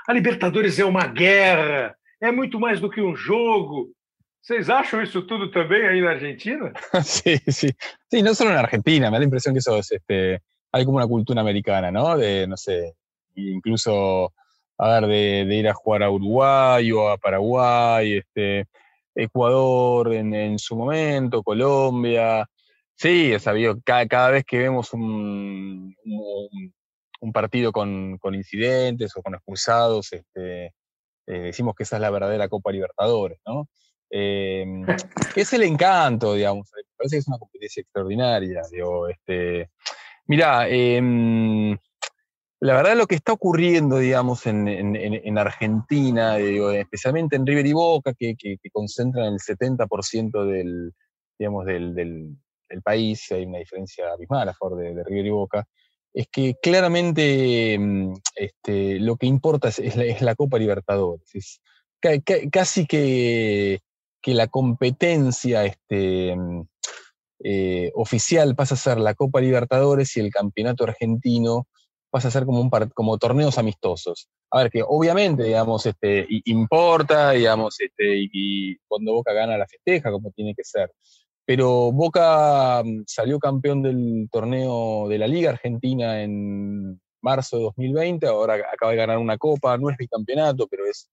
a Libertadores é uma guerra, é muito mais do que um jogo. ¿Ustedes acham eso todo también ahí en Argentina? sí, sí. Sí, no solo en Argentina, me da la impresión que eso es, este, hay como una cultura americana, ¿no? De, no sé, incluso, a ver, de, ir a jugar a Uruguay o a Paraguay, este, Ecuador en, su momento, Colombia. Sí, es sabido, cada, cada vez que vemos un, un, partido con, con, incidentes o con expulsados, este, eh, decimos que esa es la verdadera Copa Libertadores, ¿no? Eh, es el encanto, digamos. Parece que es una competencia extraordinaria. Digo, este, mirá, em, la verdad lo que está ocurriendo, digamos, en, Argentina, especialmente en River y Boca, que, concentran el 70% del, digamos, del, país, hay una diferencia abismal a favor de, River y Boca, es que claramente em, este, lo que importa es, la, Copa Libertadores. Es casi que que la competencia este, mm, eh, oficial pasa a ser la Copa Libertadores y el Campeonato Argentino pasa a ser como, un como torneos amistosos. A ver, que obviamente, digamos, este, importa, digamos, este, y, cuando Boca gana la festeja, como tiene que ser. Pero Boca mm, salió campeón del torneo de la Liga Argentina en marzo de 2020, ahora acaba de ganar una copa, no es bicampeonato, pero es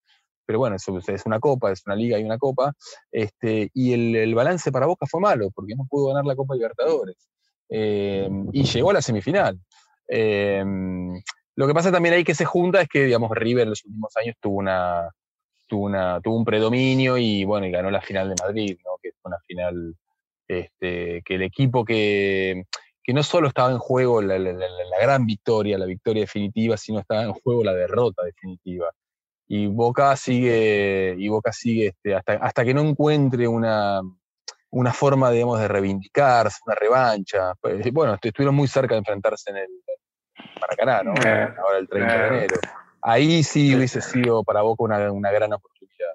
pero bueno, es, es una copa, es una liga y una copa, este, y el, balance para Boca fue malo, porque no pudo ganar la Copa Libertadores, eh, y llegó a la semifinal. Eh, lo que pasa también ahí que se junta es que, digamos, River en los últimos años tuvo una, tuvo, una, tuvo un predominio y, bueno, y ganó la final de Madrid, ¿no? que fue una final este, que el equipo que, que no solo estaba en juego la, gran victoria, la victoria definitiva, sino estaba en juego la derrota definitiva. Y Boca sigue, y Boca sigue este, hasta, hasta que no encuentre una, una forma, digamos, de reivindicarse, una revancha. Pues, bueno, estuvieron muy cerca de enfrentarse en el Maracaná, ¿no? Eh, Ahora el 30 de eh. enero. Ahí sí hubiese sido para Boca una, una gran oportunidad.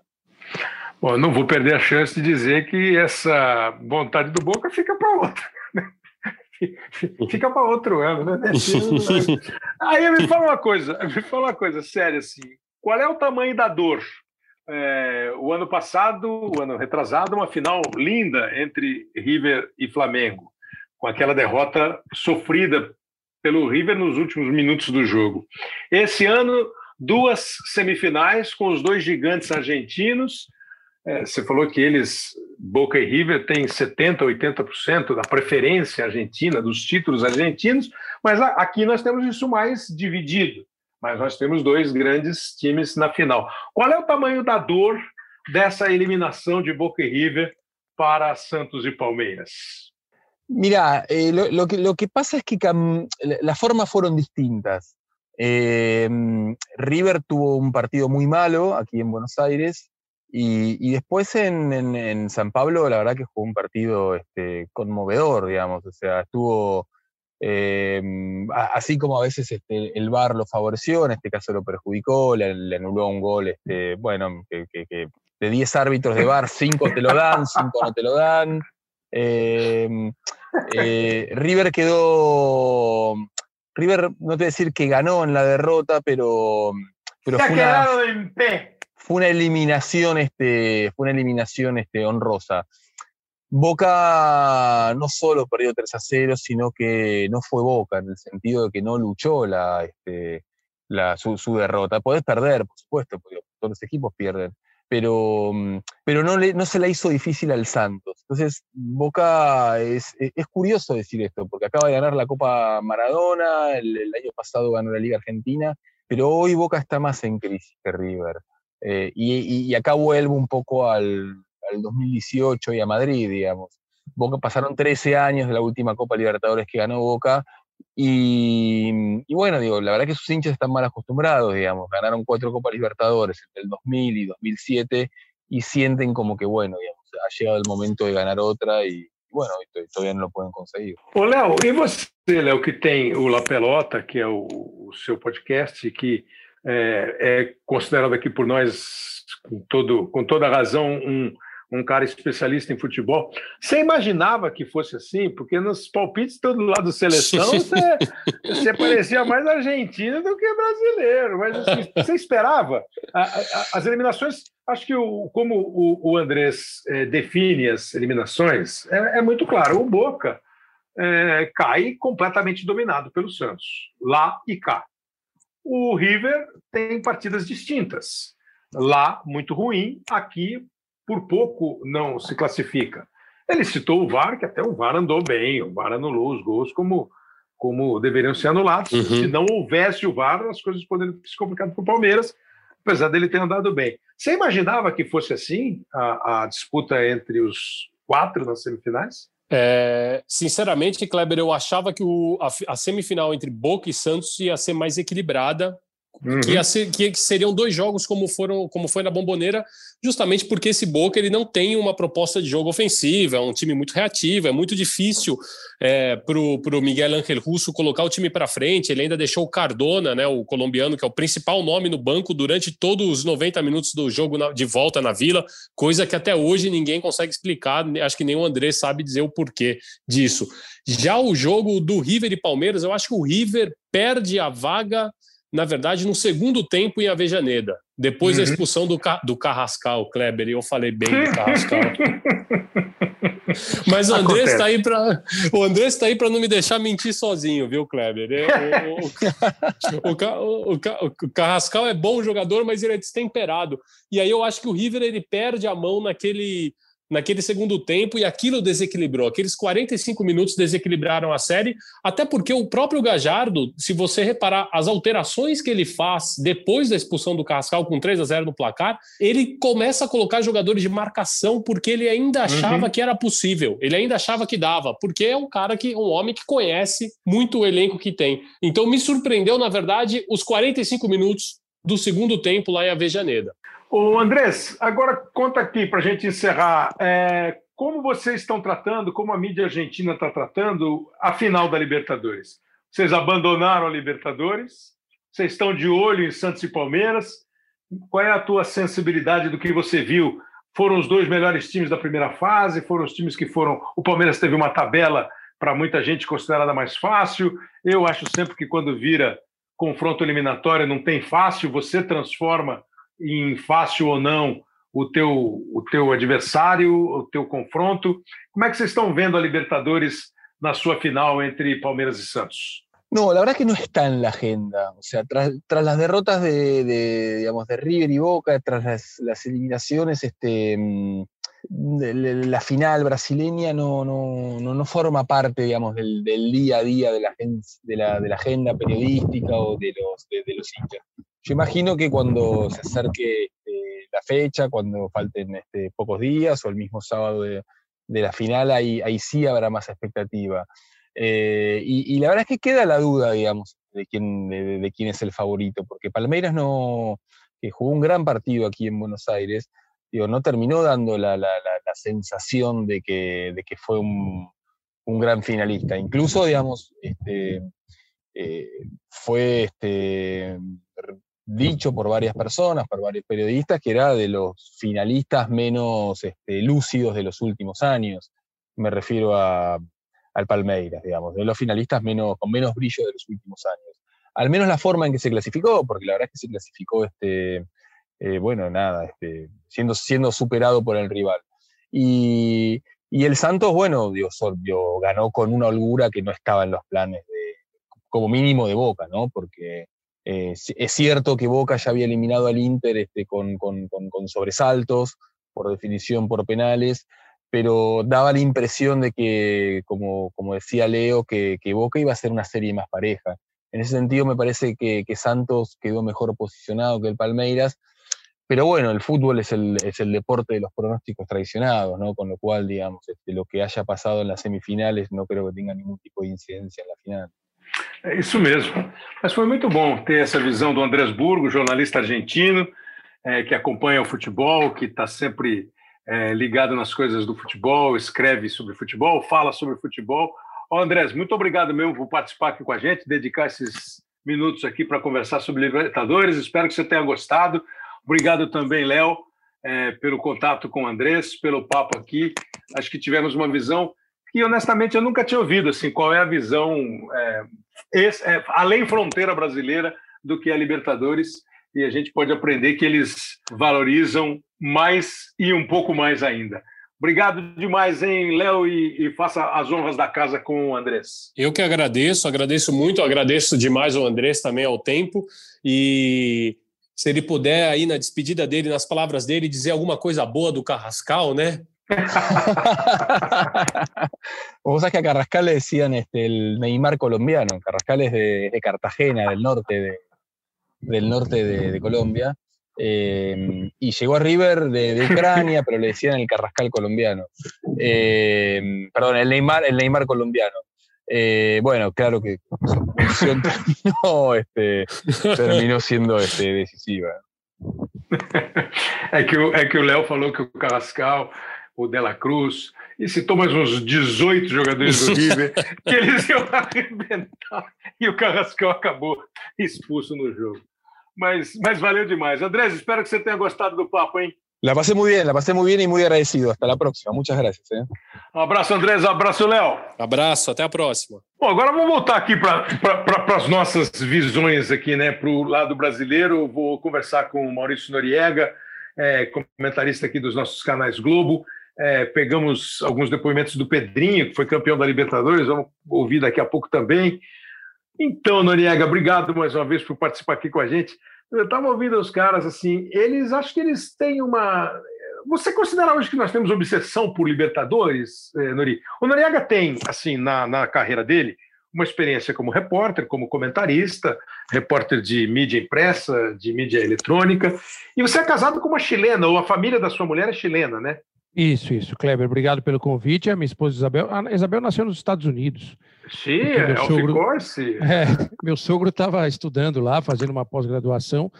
Bom, não vou perder a chance de dizer que essa vontade do Boca fica para outra. fica para outro ano, né? Aí me fala uma coisa, me fala uma coisa séria assim. Qual é o tamanho da dor? É, o ano passado, o ano retrasado, uma final linda entre River e Flamengo, com aquela derrota sofrida pelo River nos últimos minutos do jogo. Esse ano, duas semifinais com os dois gigantes argentinos é, você falou que eles, Boca e River, têm 70%, 80% da preferência argentina, dos títulos argentinos, mas aqui nós temos isso mais dividido. Mas nós temos dois grandes times na final. Qual é o tamanho da dor dessa eliminação de Boca e River para Santos e Palmeiras? Mira, eh, lo, lo, que, lo, que, pasa es que las formas fueron distintas. Eh, River tuvo un partido muy malo aquí en Buenos Aires Y, después en, San Pablo, la verdad que jugó un partido este, conmovedor, digamos, o sea, estuvo, em, así como a veces este, el VAR lo favoreció, en este caso lo perjudicó, le, anuló un gol, este, bueno, que, de 10 árbitros de VAR, 5 te lo dan, 5 no te lo dan. Em, eh, River quedó, River no te voy a decir que ganó en la derrota, pero... pero Se ha quedado en P fue una eliminación, este, fue una eliminación este, honrosa. Boca no solo perdió 3 a 0, sino que no fue Boca, en el sentido de que no luchó la, este, su, derrota. Podés perder, por supuesto, porque todos los equipos pierden, pero, mm, pero no, no se la hizo difícil al Santos. Entonces, Boca es, es curioso decir esto, porque acaba de ganar la Copa Maradona, el, año pasado ganó la Liga Argentina, pero hoy Boca está más en crisis que River. Eh, y, acá vuelvo un poco al, 2018 y a Madrid, digamos. Boca pasaron 13 años de la última Copa Libertadores que ganó Boca y, bueno, digo, la verdad que sus hinchas están mal acostumbrados, digamos. Ganaron cuatro Copas Libertadores entre el 2000 y 2007 y sienten como que, bueno, digamos, ha llegado el momento de ganar otra y, bueno, todavía no lo pueden conseguir. Ô, Léo, e você, Léo, que tem o La Pelota, que é o seu podcast, que é, é considerado aqui por nós, com, todo, com toda razão, um, um cara especialista em futebol. Você imaginava que fosse assim? Porque nos palpites todo lado da seleção você, você parecia mais argentino do que brasileiro. Mas assim, você esperava? As eliminações, acho que o, como o, o Andrés é, define as eliminações, é, é, muito claro. O Boca é, cai completamente dominado pelo Santos, lá e cá. O River tem partidas distintas. Lá, muito ruim, aqui, por pouco, não se classifica. Ele citou o VAR, que até o VAR andou bem, o VAR anulou os gols como, como deveriam ser anulados. Uhum. Se não houvesse o VAR, as coisas poderiam se complicado para o Palmeiras, apesar dele ter andado bem. Você imaginava que fosse assim a, a disputa entre os quatro nas semifinais? É, sinceramente, Kleber, eu achava que o, a, a, semifinal entre Boca e Santos ia ser mais equilibrada Uhum. Que, ser, que, seriam dois jogos como foram como foi na Bomboneira, justamente porque esse Boca ele não tem uma proposta de jogo ofensiva, é um time muito reativo, é muito difícil é, para o Miguel Ángel Russo colocar o time para frente. Ele ainda deixou o Cardona, né, o colombiano, que é o principal nome no banco durante todos os 90 minutos do jogo na, de volta na Vila, coisa que até hoje ninguém consegue explicar. Acho que nem o André sabe dizer o porquê disso. Já o jogo do River e Palmeiras, eu acho que o River perde a vaga na verdade, no segundo tempo em Avejaneda, depois uhum. da expulsão do, do Carrascal, Kleber, e eu falei bem do Carrascal. Mas o André está aí para o está aí para não me deixar mentir sozinho, viu, Kleber? O, o, o, o, Carrascal é bom jogador, mas ele é destemperado. E aí eu acho que o River ele perde a mão naquele naquele segundo tempo e aquilo desequilibrou. Aqueles 45 minutos desequilibraram a série, até porque o próprio Gajardo, se você reparar as alterações que ele faz depois da expulsão do Carrascal com 3 a 0 no placar, ele começa a colocar jogadores de marcação porque ele ainda uhum. achava uhum. que era possível, ele ainda achava que dava, porque é um cara que um homem que conhece muito o elenco que tem. Então me surpreendeu, na verdade, os 45 minutos do segundo tempo lá em Avejaneda. O Andrés, agora conta aqui para a gente encerrar. É, como vocês estão tratando, como a mídia argentina está tratando a final da Libertadores? Vocês abandonaram a Libertadores? Vocês estão de olho em Santos e Palmeiras? Qual é a tua sensibilidade do que você viu? Foram os dois melhores times da primeira fase? Foram os times que foram. O Palmeiras teve uma tabela para muita gente considerada mais fácil. Eu acho sempre que quando vira confronto eliminatório não tem fácil, você transforma em fácil ou não o teu, o teu adversário, o teu confronto. Como é que vocês estão vendo a Libertadores na sua final entre Palmeiras y Santos? No, la verdad que no está en la agenda. O sea, tras, tras las derrotas de, de, digamos, de River y Boca, tras las, las eliminaciones, este, mm, la final brasileña no, no, no, no, forma parte, digamos, del, del, día a día de la, de la, de la agenda periodística o de los, de, de los hinchas. Yo imagino que cuando se acerque este, la fecha, cuando falten este, pocos días o el mismo sábado de, la final, ahí, sí habrá más expectativa. Eh, y, la verdad es que queda la duda, digamos, de quién, de, quién es el favorito, porque Palmeiras no, que jugó un gran partido aquí en Buenos Aires, digo, no terminó dando la, sensación de que, fue un, gran finalista. Incluso, digamos, este, eh, fue dicho por varias personas, por varios periodistas, que era de los finalistas menos este, lúcidos de los últimos años. Me refiero a, al Palmeiras, digamos, de los finalistas menos, con menos brillo de los últimos años. Al menos la forma en que se clasificó, porque la verdad es que se clasificó, este, eh, bueno, nada, este, siendo, siendo superado por el rival. Y, y el Santos, bueno, Dios, ganó con una holgura que no estaba en los planes de, como mínimo de Boca, ¿no? Porque eh, es cierto que Boca ya había eliminado al Inter este, con, sobresaltos, por definición por penales, pero daba la impresión de que, como, como decía Leo, que, Boca iba a ser una serie más pareja. En ese sentido me parece que, Santos quedó mejor posicionado que el Palmeiras, pero bueno, el fútbol es el, es el deporte de los pronósticos traicionados, ¿no? con lo cual, digamos, este, lo que haya pasado en las semifinales no creo que tenga ningún tipo de incidencia en la final. É isso mesmo. Mas foi muito bom ter essa visão do Andrés Burgo, jornalista argentino, é, que acompanha o futebol, que está sempre é, ligado nas coisas do futebol, escreve sobre futebol, fala sobre futebol. Ô, Andrés, muito obrigado mesmo por participar aqui com a gente, dedicar esses minutos aqui para conversar sobre Libertadores. Espero que você tenha gostado. Obrigado também, Léo, é, pelo contato com o Andrés, pelo papo aqui. Acho que tivemos uma visão que, honestamente, eu nunca tinha ouvido. Assim, qual é a visão é, esse, é, além fronteira brasileira do que a Libertadores, e a gente pode aprender que eles valorizam mais e um pouco mais ainda. Obrigado demais, hein, Léo, e, e, faça as honras da casa com o Andrés. Eu que agradeço, agradeço muito, agradeço demais ao Andrés também ao tempo e se ele puder aí na despedida dele, nas palavras dele, dizer alguma coisa boa do Carrascal, né? Vos sabés que a Carrascal le decían este, el Neymar colombiano. Carrascal es de, Cartagena, del norte de, del norte de, Colombia. Eh, y llegó a River de, Ucrania, pero le decían el Carrascal colombiano. Eh, perdón, el Neymar, el Neymar colombiano. Eh, bueno, claro que su función terminó, este, terminó siendo este, decisiva. É que, é que o Léo falou que o Carrascal o Dela Cruz, e citou mais uns 18 jogadores do River, que eles iam arrebentar, e o Carrascal acabou expulso no jogo. Mas, mas valeu demais. Andrés, espero que você tenha gostado do papo, hein? La pasé muy bien, la pasé muy bien y muy agradecido. Hasta la próxima. Muchas gracias. ¿eh? Um abraço, Andrés. Um abraço, Léo. Abraço, até a próxima. Bom, agora vamos voltar aqui para pra, as nossas visões aqui, né? Para o lado brasileiro. Vou conversar com o Maurício Noriega, é, comentarista aqui dos nossos canais Globo. É, pegamos alguns depoimentos do Pedrinho, que foi campeão da Libertadores, vamos ouvir daqui a pouco também. Então, Noriega, obrigado mais uma vez por participar aqui com a gente. Eu estava ouvindo os caras assim, eles acho que eles têm uma, você considera hoje que nós temos obsessão por Libertadores, eh, Nori? O Noriega tem, assim, na, na carreira dele, uma experiência como repórter, como comentarista, repórter de mídia impressa, de mídia eletrônica. E você é casado com uma chilena, ou a família da sua mulher é chilena, né? Isso, isso. Kleber, obrigado pelo convite. A minha esposa Isabel. A Isabel nasceu nos Estados Unidos. Sim, é sogro, é, meu sogro estava estudando lá, fazendo uma pós-graduação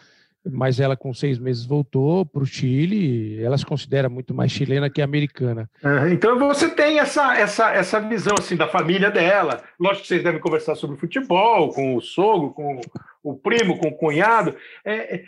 mas ela com seis meses voltou para o Chile. Ela se considera muito mais chilena que americana. Então você tem essa, essa, essa visão assim da família dela. Lógico que vocês devem conversar sobre futebol com o sogro, com o primo, com o cunhado. É, é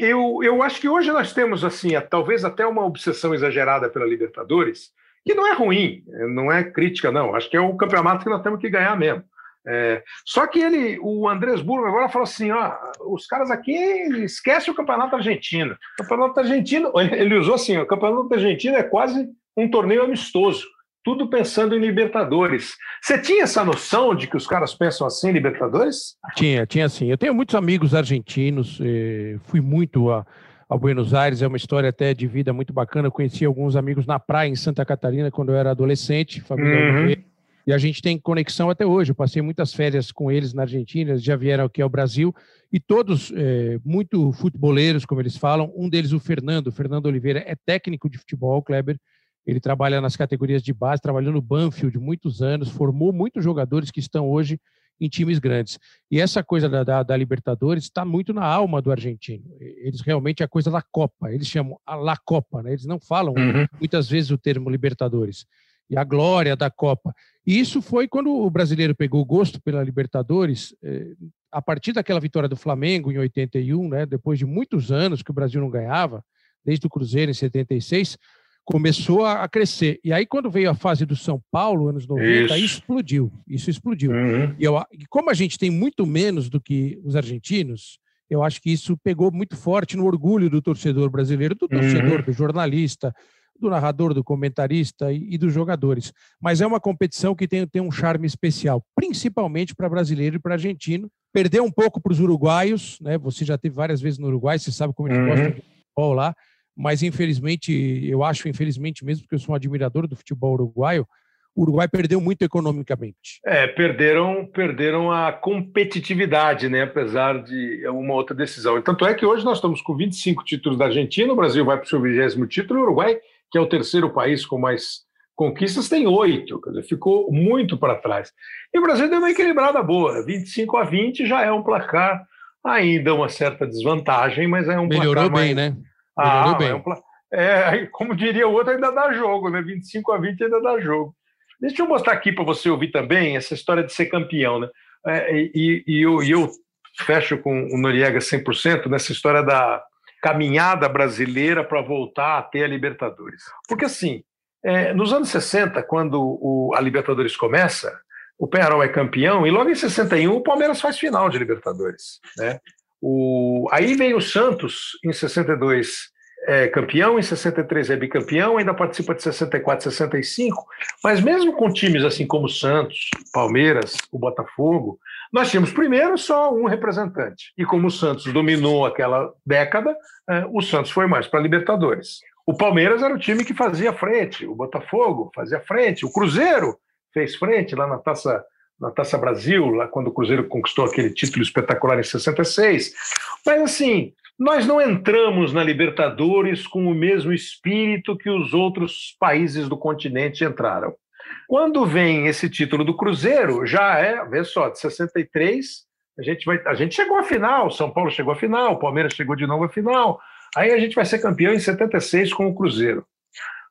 eu, eu acho que hoje nós temos assim, talvez até uma obsessão exagerada pela Libertadores, que não é ruim, não é crítica não. Acho que é o campeonato que nós temos que ganhar mesmo. É, só que ele, o Andrés Burgo agora falou assim: ó, os caras aqui esquecem o campeonato argentino. O campeonato argentino, ele usou assim: o campeonato argentino é quase um torneio amistoso, tudo pensando em Libertadores. Você tinha essa noção de que os caras pensam assim, Libertadores? Tinha, tinha sim. Eu tenho muitos amigos argentinos, eh, fui muito a, a Buenos Aires, é uma história até de vida muito bacana. Eu conheci alguns amigos na praia em Santa Catarina quando eu era adolescente, família uhum e a gente tem conexão até hoje. Eu passei muitas férias com eles na Argentina, eles já vieram aqui ao Brasil, e todos é, muito futeboleiros, como eles falam. Um deles, o Fernando, o Fernando Oliveira, é técnico de futebol, Kleber. Ele trabalha nas categorias de base, trabalhou no Banfield muitos anos, formou muitos jogadores que estão hoje em times grandes. E essa coisa da, da, da Libertadores está muito na alma do argentino. Eles realmente é a coisa da Copa, eles chamam a La Copa, né? eles não falam uhum. muitas vezes o termo Libertadores e a glória da Copa. E isso foi quando o brasileiro pegou gosto pela Libertadores, eh, a partir daquela vitória do Flamengo em 81, né, depois de muitos anos que o Brasil não ganhava, desde o Cruzeiro em 76, começou a crescer. E aí, quando veio a fase do São Paulo, anos 90, isso. explodiu. Isso explodiu. Uhum. E, eu, como a gente tem muito menos do que os argentinos, eu acho que isso pegou muito forte no orgulho do torcedor brasileiro, do torcedor, uhum. do jornalista, do narrador, do comentarista e, e, dos jogadores. Mas é uma competição que tem, tem um charme especial, principalmente para brasileiro e para argentino. Perdeu um pouco para os uruguaios, né? Você já teve várias vezes no Uruguai, você sabe como eles uhum. gostam de futebol lá. Mas infelizmente, eu acho infelizmente mesmo, porque eu sou um admirador do futebol uruguaio, o Uruguai perdeu muito economicamente. É, perderam, perderam a competitividade, né? Apesar de uma outra decisão. Tanto é que hoje nós estamos com 25 títulos da Argentina, o Brasil vai para o seu vigésimo título, o Uruguai que é o terceiro país com mais conquistas, tem oito, quer dizer, ficou muito para trás. E o Brasil deu uma equilibrada boa, 25 a 20 já é um placar, ainda uma certa desvantagem, mas é um Melhorou placar bem, mais... né? Melhorou ah, bem. É, um pla... é, como diria o outro, ainda dá jogo, né? 25 a 20 ainda dá jogo. Deixa eu mostrar aqui para você ouvir também essa história de ser campeão, né? É, e, e, eu, e eu fecho com o Noriega 100% nessa história da, caminhada brasileira para voltar a ter a Libertadores. Porque, assim, é, nos anos 60, quando o, a Libertadores começa, o Penharol é campeão e logo em 61 o Palmeiras faz final de Libertadores. Né? O, aí vem o Santos em 62 é campeão, em 63 é bicampeão, ainda participa de 64, 65, mas mesmo com times assim como Santos, Palmeiras, o Botafogo, nós tínhamos primeiro só um representante. E como o Santos dominou aquela década, é, o Santos foi mais para Libertadores. O Palmeiras era o time que fazia frente, o Botafogo fazia frente, o Cruzeiro fez frente lá na Taça na Taça Brasil, lá quando o Cruzeiro conquistou aquele título espetacular em 66. Mas assim, nós não entramos na Libertadores com o mesmo espírito que os outros países do continente entraram. Quando vem esse título do Cruzeiro, já é, vê só, de 63, a gente, vai, a gente chegou à final, São Paulo chegou à final, o Palmeiras chegou de novo à final. Aí a gente vai ser campeão em 76 com o Cruzeiro.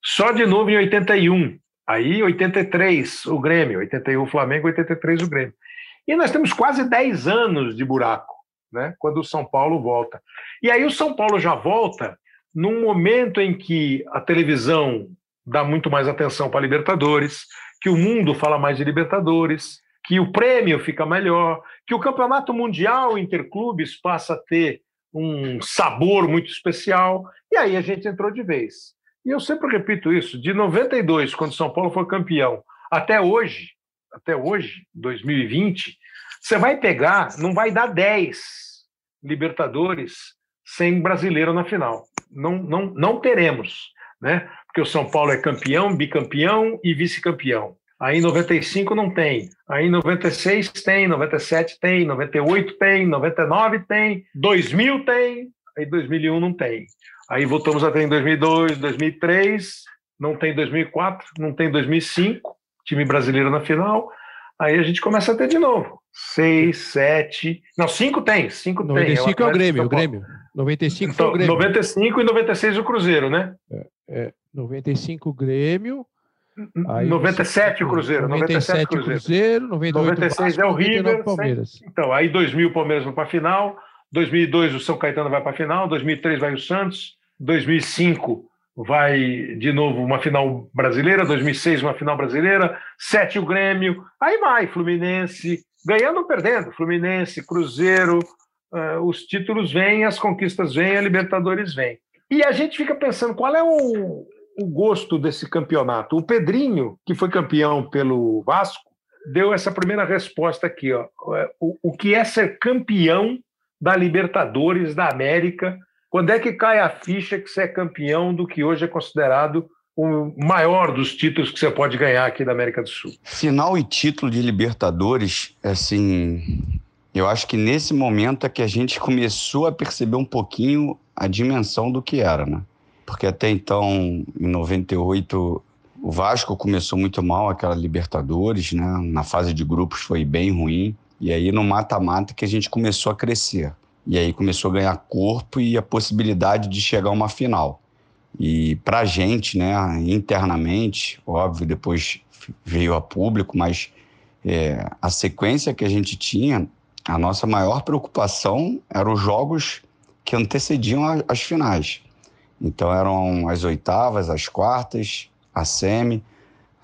Só de novo em 81. Aí 83 o Grêmio, 81 o Flamengo, 83 o Grêmio. E nós temos quase 10 anos de buraco né, quando o São Paulo volta. E aí o São Paulo já volta num momento em que a televisão dá muito mais atenção para Libertadores, que o mundo fala mais de Libertadores, que o prêmio fica melhor, que o Campeonato Mundial Interclubes passa a ter um sabor muito especial, e aí a gente entrou de vez. E eu sempre repito isso, de 92, quando São Paulo foi campeão, até hoje, até hoje, 2020, você vai pegar, não vai dar 10 Libertadores sem brasileiro na final. Não, não, não teremos. né? Porque o São Paulo é campeão, bicampeão e vice-campeão. Aí em 95 não tem. Aí em 96 tem, 97 tem, 98 tem, 99 tem, 2000 tem, aí 2001 não tem. Aí voltamos a ter em 2002, 2003, não tem 2004, não tem 2005, time brasileiro na final. Aí a gente começa a ter de novo. Seis, sete. Não, cinco tem. Cinco 95 tem. é o Grêmio, o Grêmio. 95 então, foi o Grêmio. 95 e 96 o Cruzeiro, né? É, é 95 o Grêmio. Aí 97 o Cruzeiro. 97 o Cruzeiro. Cruzeiro 96 Vasco, é o River. Palmeiras. Então, aí 2000 o Palmeiras vai para a final. 2002 o São Caetano vai para a final. 2003 vai o Santos. 2005 vai de novo uma final brasileira, 2006 uma final brasileira, 7 o Grêmio, aí vai Fluminense, ganhando ou perdendo, Fluminense, Cruzeiro, uh, os títulos vêm, as conquistas vêm, a Libertadores vem. E a gente fica pensando qual é o, o gosto desse campeonato. O Pedrinho, que foi campeão pelo Vasco, deu essa primeira resposta aqui. Ó. O, o que é ser campeão da Libertadores da América quando é que cai a ficha que você é campeão do que hoje é considerado o maior dos títulos que você pode ganhar aqui da América do Sul? Final e título de Libertadores, assim, eu acho que nesse momento é que a gente começou a perceber um pouquinho a dimensão do que era, né? Porque até então, em 98, o Vasco começou muito mal aquela Libertadores, né? Na fase de grupos foi bem ruim. E aí no mata-mata que a gente começou a crescer. E aí começou a ganhar corpo e a possibilidade de chegar a uma final. E para a gente, né, internamente, óbvio, depois veio a público, mas é, a sequência que a gente tinha, a nossa maior preocupação eram os jogos que antecediam as finais. Então eram as oitavas, as quartas, a semi.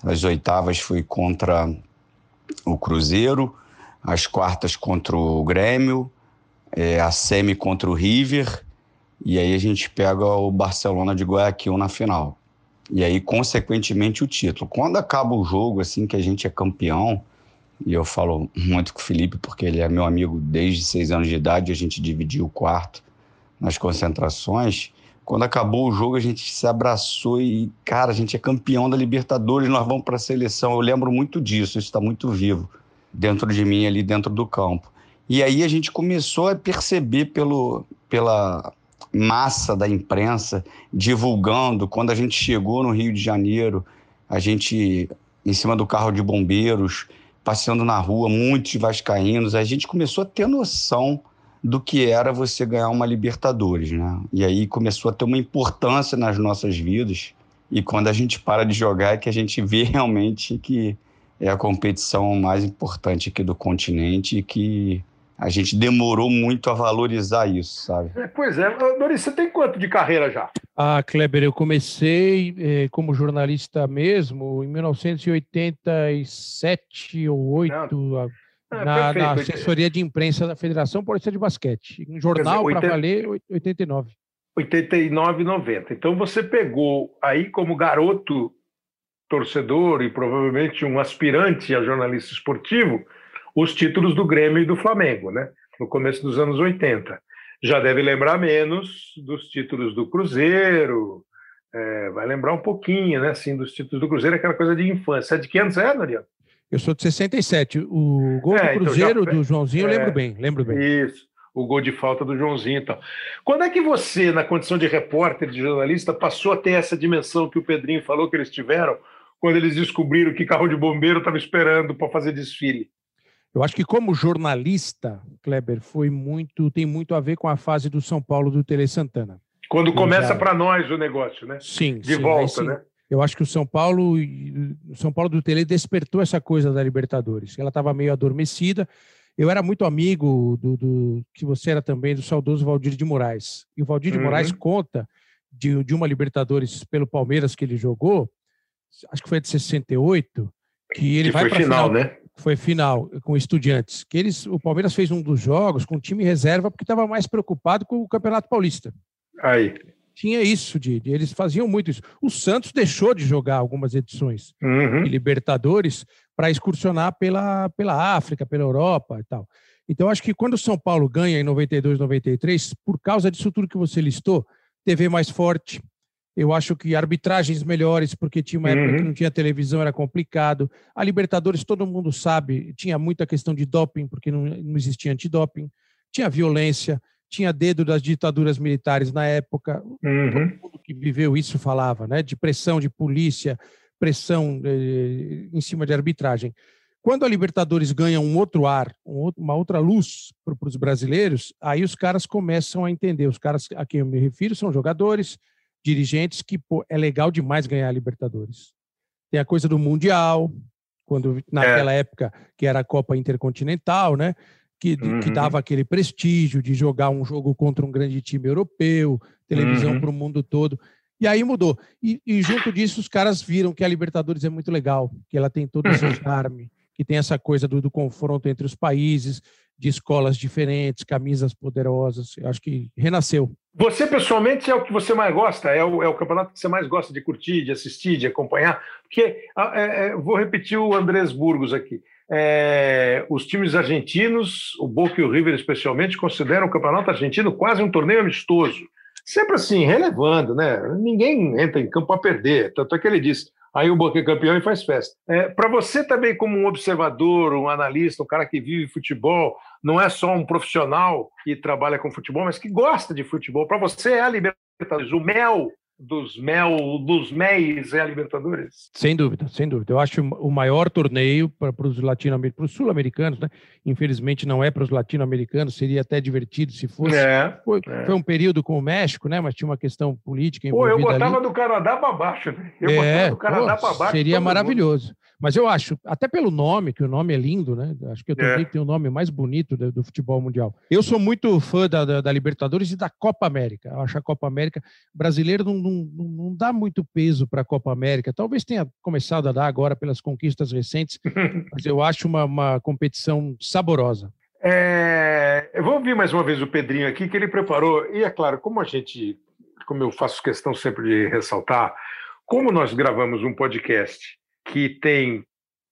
As oitavas foi contra o Cruzeiro, as quartas contra o Grêmio, é, a semi contra o River, e aí a gente pega o Barcelona de Guayaquil na final. E aí, consequentemente, o título. Quando acaba o jogo, assim, que a gente é campeão, e eu falo muito com o Felipe, porque ele é meu amigo desde seis anos de idade, a gente dividiu o quarto nas concentrações. Quando acabou o jogo, a gente se abraçou e, cara, a gente é campeão da Libertadores, nós vamos para a seleção. Eu lembro muito disso, isso está muito vivo dentro de mim, ali dentro do campo. E aí a gente começou a perceber pelo, pela massa da imprensa divulgando. Quando a gente chegou no Rio de Janeiro, a gente, em cima do carro de bombeiros, passeando na rua, muitos vascaínos, a gente começou a ter noção do que era você ganhar uma Libertadores, né? E aí começou a ter uma importância nas nossas vidas. E quando a gente para de jogar é que a gente vê realmente que é a competição mais importante aqui do continente e que a gente demorou muito a valorizar isso, sabe? É, pois é. Doris, você tem quanto de carreira já? Ah, Kleber, eu comecei eh, como jornalista mesmo em 1987 ou 8, Não. É, na, na, assessoria de imprensa da Federação Paulista de Basquete. Um jornal para valer 89. 89 90. Então você pegou aí como garoto torcedor e provavelmente um aspirante a jornalista esportivo os títulos do Grêmio e do Flamengo, né? no começo dos anos 80. Já deve lembrar menos dos títulos do Cruzeiro, é, vai lembrar um pouquinho, né, assim, dos títulos do Cruzeiro, aquela coisa de infância. De que anos é, Daniel? Eu sou de 67. O gol é, do Cruzeiro então já... do Joãozinho, eu lembro é, bem, lembro bem. Isso, o gol de falta do Joãozinho e tal. Quando é que você, na condição de repórter, de jornalista, passou a ter essa dimensão que o Pedrinho falou que eles tiveram quando eles descobriram que carro de bombeiro estava esperando para fazer desfile? Eu acho que como jornalista, Kleber, foi muito, tem muito a ver com a fase do São Paulo do Tele Santana. Quando começa para nós o negócio, né? Sim. De sim, volta, sim, né? Eu acho que o São Paulo, o São Paulo do Tele despertou essa coisa da Libertadores. Ela estava meio adormecida. Eu era muito amigo do, do, que você era também do saudoso Valdir de Moraes. E o Valdir de uhum. Moraes conta de, de uma Libertadores pelo Palmeiras que ele jogou, acho que foi de 68, que ele que vai para final, final, né? foi final com estudiantes, que eles, o Palmeiras fez um dos jogos com time reserva porque estava mais preocupado com o Campeonato Paulista. Aí. Tinha isso, de, de, eles faziam muito isso. O Santos deixou de jogar algumas edições uhum. de Libertadores para excursionar pela, pela África, pela Europa e tal. Então, acho que quando o São Paulo ganha em 92, 93, por causa disso tudo que você listou, TV mais forte, Eu acho que arbitragens melhores, porque tinha uma época Uhum. que não tinha televisão, era complicado. A Libertadores, todo mundo sabe, tinha muita questão de doping, porque não, não existia antidoping. Tinha violência, tinha dedo das ditaduras militares na época. Uhum. Todo mundo que viveu isso falava, né? De pressão de polícia, pressão eh, em cima de arbitragem. Quando a Libertadores ganha um outro ar, um outro- uma outra luz para os brasileiros, aí os caras começam a entender. Os caras a quem eu me refiro são jogadores, dirigentes que pô, é legal demais ganhar a Libertadores. Tem a coisa do Mundial, quando naquela época que era a Copa Intercontinental, né? Que, que Uhum. dava aquele prestígio de jogar um jogo contra um grande time europeu, televisão Uhum. para o mundo todo. E aí mudou. E, e junto disso, os caras viram que a Libertadores é muito legal, que ela tem todo esse Uhum. charme, que tem essa coisa do, do confronto entre os países, de escolas diferentes, camisas poderosas. Eu acho que renasceu. Você, pessoalmente, é o que você mais gosta? É o, é o campeonato que você mais gosta de curtir, de assistir, de acompanhar? Porque, ah, é, é, vou repetir o Andrés Burgos aqui. É, os times argentinos, o Boca e o River especialmente, consideram o campeonato argentino quase um torneio amistoso. Sempre assim, relevando, né? Ninguém entra em campo a perder. Tanto é que ele diz, aí o Boca é campeão e faz festa. É, Para você também, como um observador, um analista, um cara que vive futebol, não é só um profissional que trabalha com futebol, mas que gosta de futebol. Para você é a Libertadores, o mel dos mel dos méis é a Libertadores. Sem dúvida, sem dúvida. Eu acho o maior torneio para os latino-americanos, para os sul-americanos, né? Infelizmente não é para os latino-americanos, seria até divertido se fosse. É. Foi, é. foi um período com o México, né? Mas tinha uma questão política Pô, eu envolvida botava ali. do Canadá para baixo, né? Eu É, botava do Canadá para baixo. Seria todo mundo. Mas eu acho, até pelo nome, que o nome é lindo, né? Acho que torneio É. que tem o nome mais bonito do, do futebol mundial. Eu sou muito fã da, da, da Libertadores e da Copa América. Eu acho a Copa América brasileiro não, não, não não dá muito peso para a Copa América. Talvez tenha começado a dar agora pelas conquistas recentes, mas eu acho uma, uma competição saborosa. É, eu vou ouvir mais uma vez o Pedrinho aqui, que ele preparou. E é claro, como a gente, como eu faço questão sempre de ressaltar, como nós gravamos um podcast que tem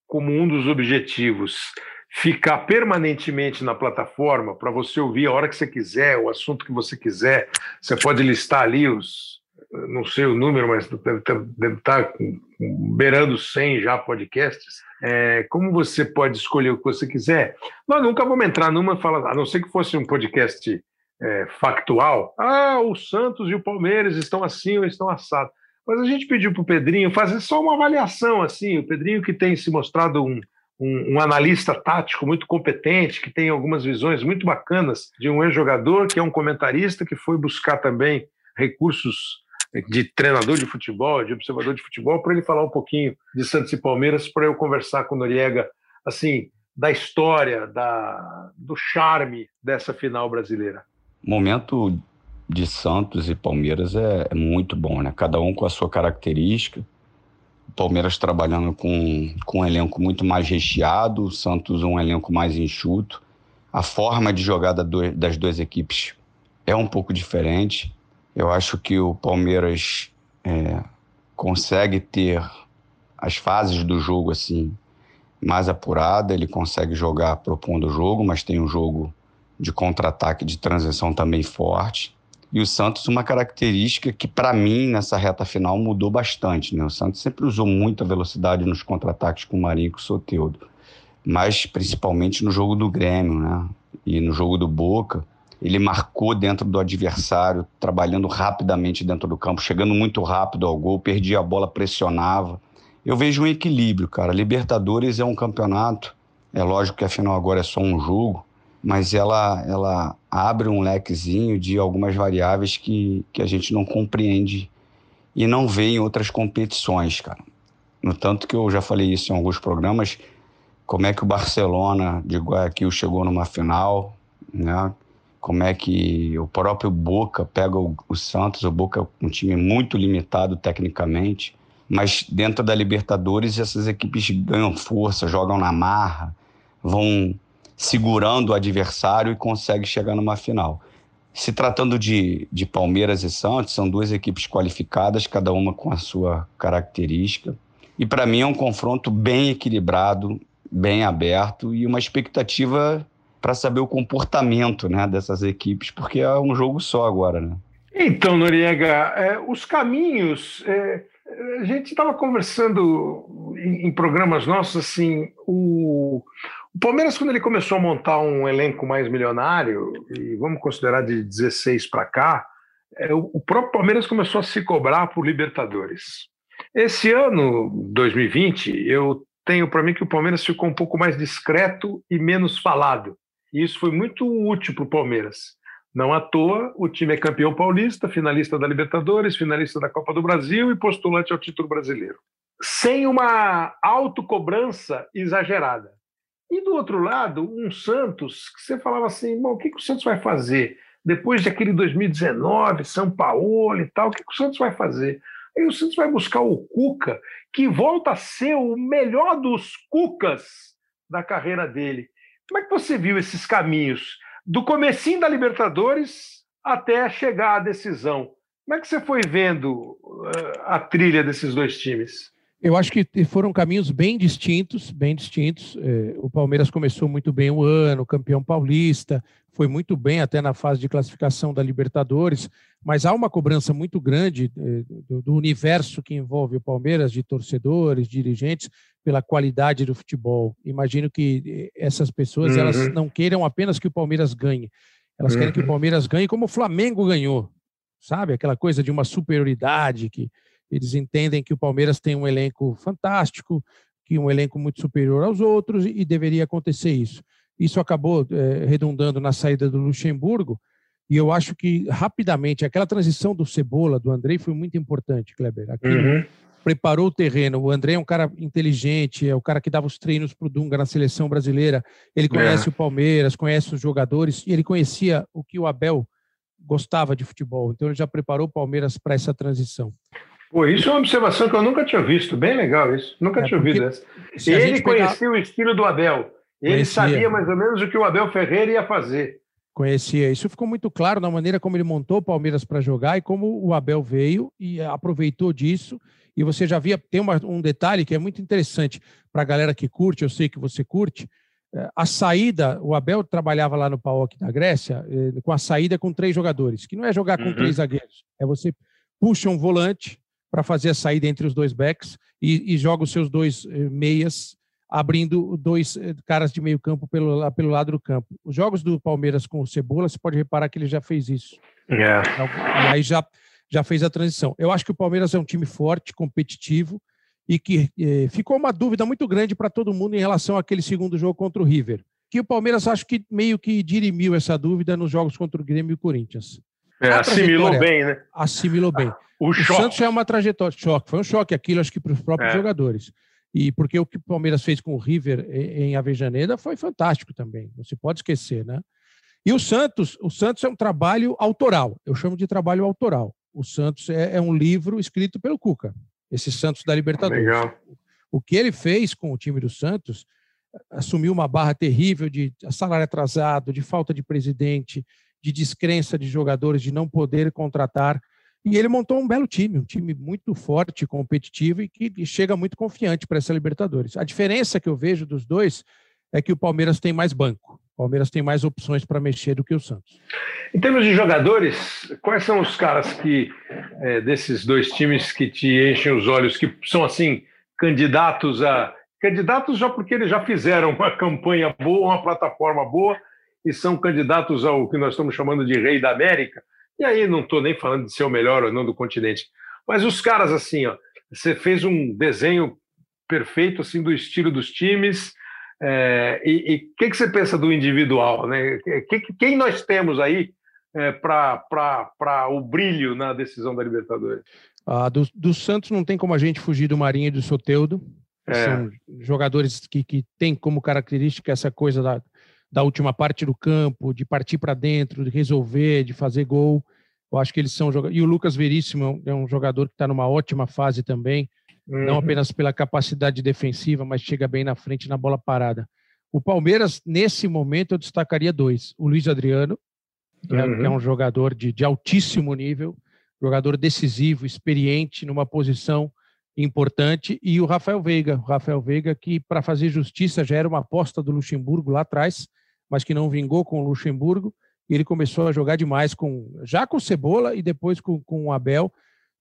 como um dos objetivos ficar permanentemente na plataforma para você ouvir a hora que você quiser, o assunto que você quiser. Você pode listar ali os, não sei o número, mas deve estar, com- beirando 100 já podcasts. É, como você pode escolher o que você quiser, nós nunca vamos entrar numa falar, a não ser que fosse um podcast é, factual. Ah, o Santos e o Palmeiras estão assim ou estão assados. Mas a gente pediu para o Pedrinho fazer só uma avaliação, assim. O Pedrinho que tem se mostrado um, um, um analista tático muito competente, que tem algumas visões muito bacanas de um ex-jogador, que é um comentarista, que foi buscar também recursos de treinador de futebol, de observador de futebol, para ele falar um pouquinho de Santos e Palmeiras, para eu conversar com o Noriega, assim, da história, da, do charme dessa final brasileira. Momento de Santos e Palmeiras é, é muito bom, né? Cada um com a sua característica. O Palmeiras trabalhando com, com um elenco muito mais recheado, o Santos um elenco mais enxuto. A forma de jogar da do- das duas equipes é um pouco diferente. Eu acho que o Palmeiras é, consegue ter as fases do jogo assim mais apurada, ele consegue jogar propondo o jogo, mas tem um jogo de contra-ataque, de transição também forte. E o Santos, uma característica que, para mim, nessa reta final mudou bastante. Né? O Santos sempre usou muita velocidade nos contra-ataques com o Marinho e com o Soteldo, mas principalmente no jogo do Grêmio né? e no jogo do Boca. Ele marcou dentro do adversário, trabalhando rapidamente dentro do campo, chegando muito rápido ao gol, perdia a bola, pressionava. Eu vejo um equilíbrio, cara. Libertadores é um campeonato, é lógico que a final agora é só um jogo, mas ela, ela abre um lequezinho de algumas variáveis que, que a gente não compreende e não vê em outras competições, cara. No tanto que eu já falei isso em alguns programas, como é que o Barcelona de Guayaquil chegou numa final, né? Como é que o próprio Boca pega o, o Santos, o Boca é um time muito limitado tecnicamente, mas dentro da Libertadores essas equipes ganham força, jogam na marra, vão segurando o adversário e conseguem chegar numa final. Se tratando de, de Palmeiras e Santos, são duas equipes qualificadas, cada uma com a sua característica. E para mim é um confronto bem equilibrado, bem aberto e uma expectativa para saber o comportamento né, dessas equipes, porque é um jogo só agora. Né? Então, Noriega, é, os caminhos. É, a gente estava conversando em, em, programas nossos assim. O, o, Palmeiras, quando ele começou a montar um elenco mais milionário, e vamos considerar de 16 para cá, é, o, próprio Palmeiras começou a se cobrar por Libertadores. Esse ano, 2020, eu tenho para mim que o Palmeiras ficou um pouco mais discreto e menos falado. E isso foi muito útil para o Palmeiras. Não à toa, o time é campeão paulista, finalista da Libertadores, finalista da Copa do Brasil e postulante ao título brasileiro. Sem uma autocobrança exagerada. E do outro lado, um Santos que você falava assim: bom, o que, que o Santos vai fazer? Depois daquele 2019, São Paulo e tal, o que, que o Santos vai fazer? Aí o Santos vai buscar o Cuca, que volta a ser o melhor dos Cucas da carreira dele. Como é que você viu esses caminhos? Do comecinho da Libertadores até chegar à decisão. Como é que você foi vendo uh, a trilha desses dois times? Eu acho que foram caminhos bem distintos, bem distintos. É, o Palmeiras começou muito bem o ano, campeão paulista, foi muito bem até na fase de classificação da Libertadores, mas há uma cobrança muito grande é, do, universo que envolve o Palmeiras, de torcedores, dirigentes, pela qualidade do futebol. Imagino que é, essas pessoas uhum. elas não queiram apenas que o Palmeiras ganhe, elas uhum. querem que o uhum. Palmeiras ganhe como o Flamengo ganhou, sabe? Aquela coisa de uma superioridade que eles entendem que o Palmeiras tem um elenco fantástico, que um elenco muito superior aos outros e deveria acontecer isso. Isso acabou é, redundando na saída do Luxemburgo e eu acho que rapidamente aquela transição do Cebola, do Andrei, foi muito importante, Kleber. Uhum. preparou o terreno. O André é um cara inteligente, é o cara que dava os treinos para o Dunga na seleção brasileira. Ele conhece é. o Palmeiras, conhece os jogadores e ele conhecia o que o Abel gostava de futebol. Então ele já preparou o Palmeiras para essa transição. Pô, isso é uma observação que eu nunca tinha visto. Bem legal isso. Nunca é tinha ouvido essa. Ele conhecia pegar... o estilo do Abel. Ele conhecia. sabia mais ou menos o que o Abel Ferreira ia fazer. Conhecia. Isso ficou muito claro na maneira como ele montou o Palmeiras para jogar e como o Abel veio e aproveitou disso. E você já via, tem uma, um detalhe que é muito interessante para a galera que curte, eu sei que você curte. É, a saída, o Abel trabalhava lá no PAOK da Grécia é, com a saída com três jogadores, que não é jogar com uhum. três zagueiros, é você puxa um volante, para fazer a saída entre os dois backs e, e joga os seus dois eh, meias, abrindo dois eh, caras de meio campo pelo, pelo lado do campo. Os jogos do Palmeiras com o Cebola, você pode reparar que ele já fez isso. Yeah. É. E aí já, já fez a transição. Eu acho que o Palmeiras é um time forte, competitivo, e que eh, ficou uma dúvida muito grande para todo mundo em relação àquele segundo jogo contra o River. Que o Palmeiras acho que meio que dirimiu essa dúvida nos jogos contra o Grêmio e o Corinthians. É, assimilou bem, né? Assimilou bem. O, o Santos é uma trajetória. Choque, foi um choque aquilo, acho que para os próprios é. jogadores. E porque o que o Palmeiras fez com o River em Avejaneda foi fantástico também. Não se pode esquecer, né? E o Santos, o Santos é um trabalho autoral. Eu chamo de trabalho autoral. O Santos é, é um livro escrito pelo Cuca. Esse Santos da Libertadores. Legal. O que ele fez com o time do Santos assumiu uma barra terrível de salário atrasado, de falta de presidente, de descrença de jogadores, de não poder contratar. E ele montou um belo time, um time muito forte, competitivo e que chega muito confiante para essa Libertadores. A diferença que eu vejo dos dois é que o Palmeiras tem mais banco. O Palmeiras tem mais opções para mexer do que o Santos. Em termos de jogadores, quais são os caras que é, desses dois times que te enchem os olhos, que são assim candidatos a candidatos já porque eles já fizeram uma campanha boa, uma plataforma boa e são candidatos ao que nós estamos chamando de rei da América. E aí não estou nem falando de ser o melhor ou não do continente. Mas os caras, assim, ó, você fez um desenho perfeito assim do estilo dos times. É, e o que, que você pensa do individual? Né? Que, quem nós temos aí é, para o brilho na decisão da Libertadores? Ah, do, do, Santos não tem como a gente fugir do Marinho e do Soteudo. É. São jogadores que, que têm como característica essa coisa da, da última parte do campo, de partir para dentro, de resolver, de fazer gol. Eu acho que eles são jogadores. E o Lucas Veríssimo é um jogador que está numa ótima fase também, uhum. não apenas pela capacidade defensiva, mas chega bem na frente na bola parada. O Palmeiras, nesse momento, eu destacaria dois: o Luiz Adriano, que, é, uhum. que é, um jogador de, de altíssimo nível, jogador decisivo, experiente, numa posição importante, e o Rafael Veiga. O Rafael Veiga, que, para fazer justiça, já era uma aposta do Luxemburgo lá atrás, mas que não vingou com o Luxemburgo e ele começou a jogar demais com já com Cebola e depois com, com o Abel,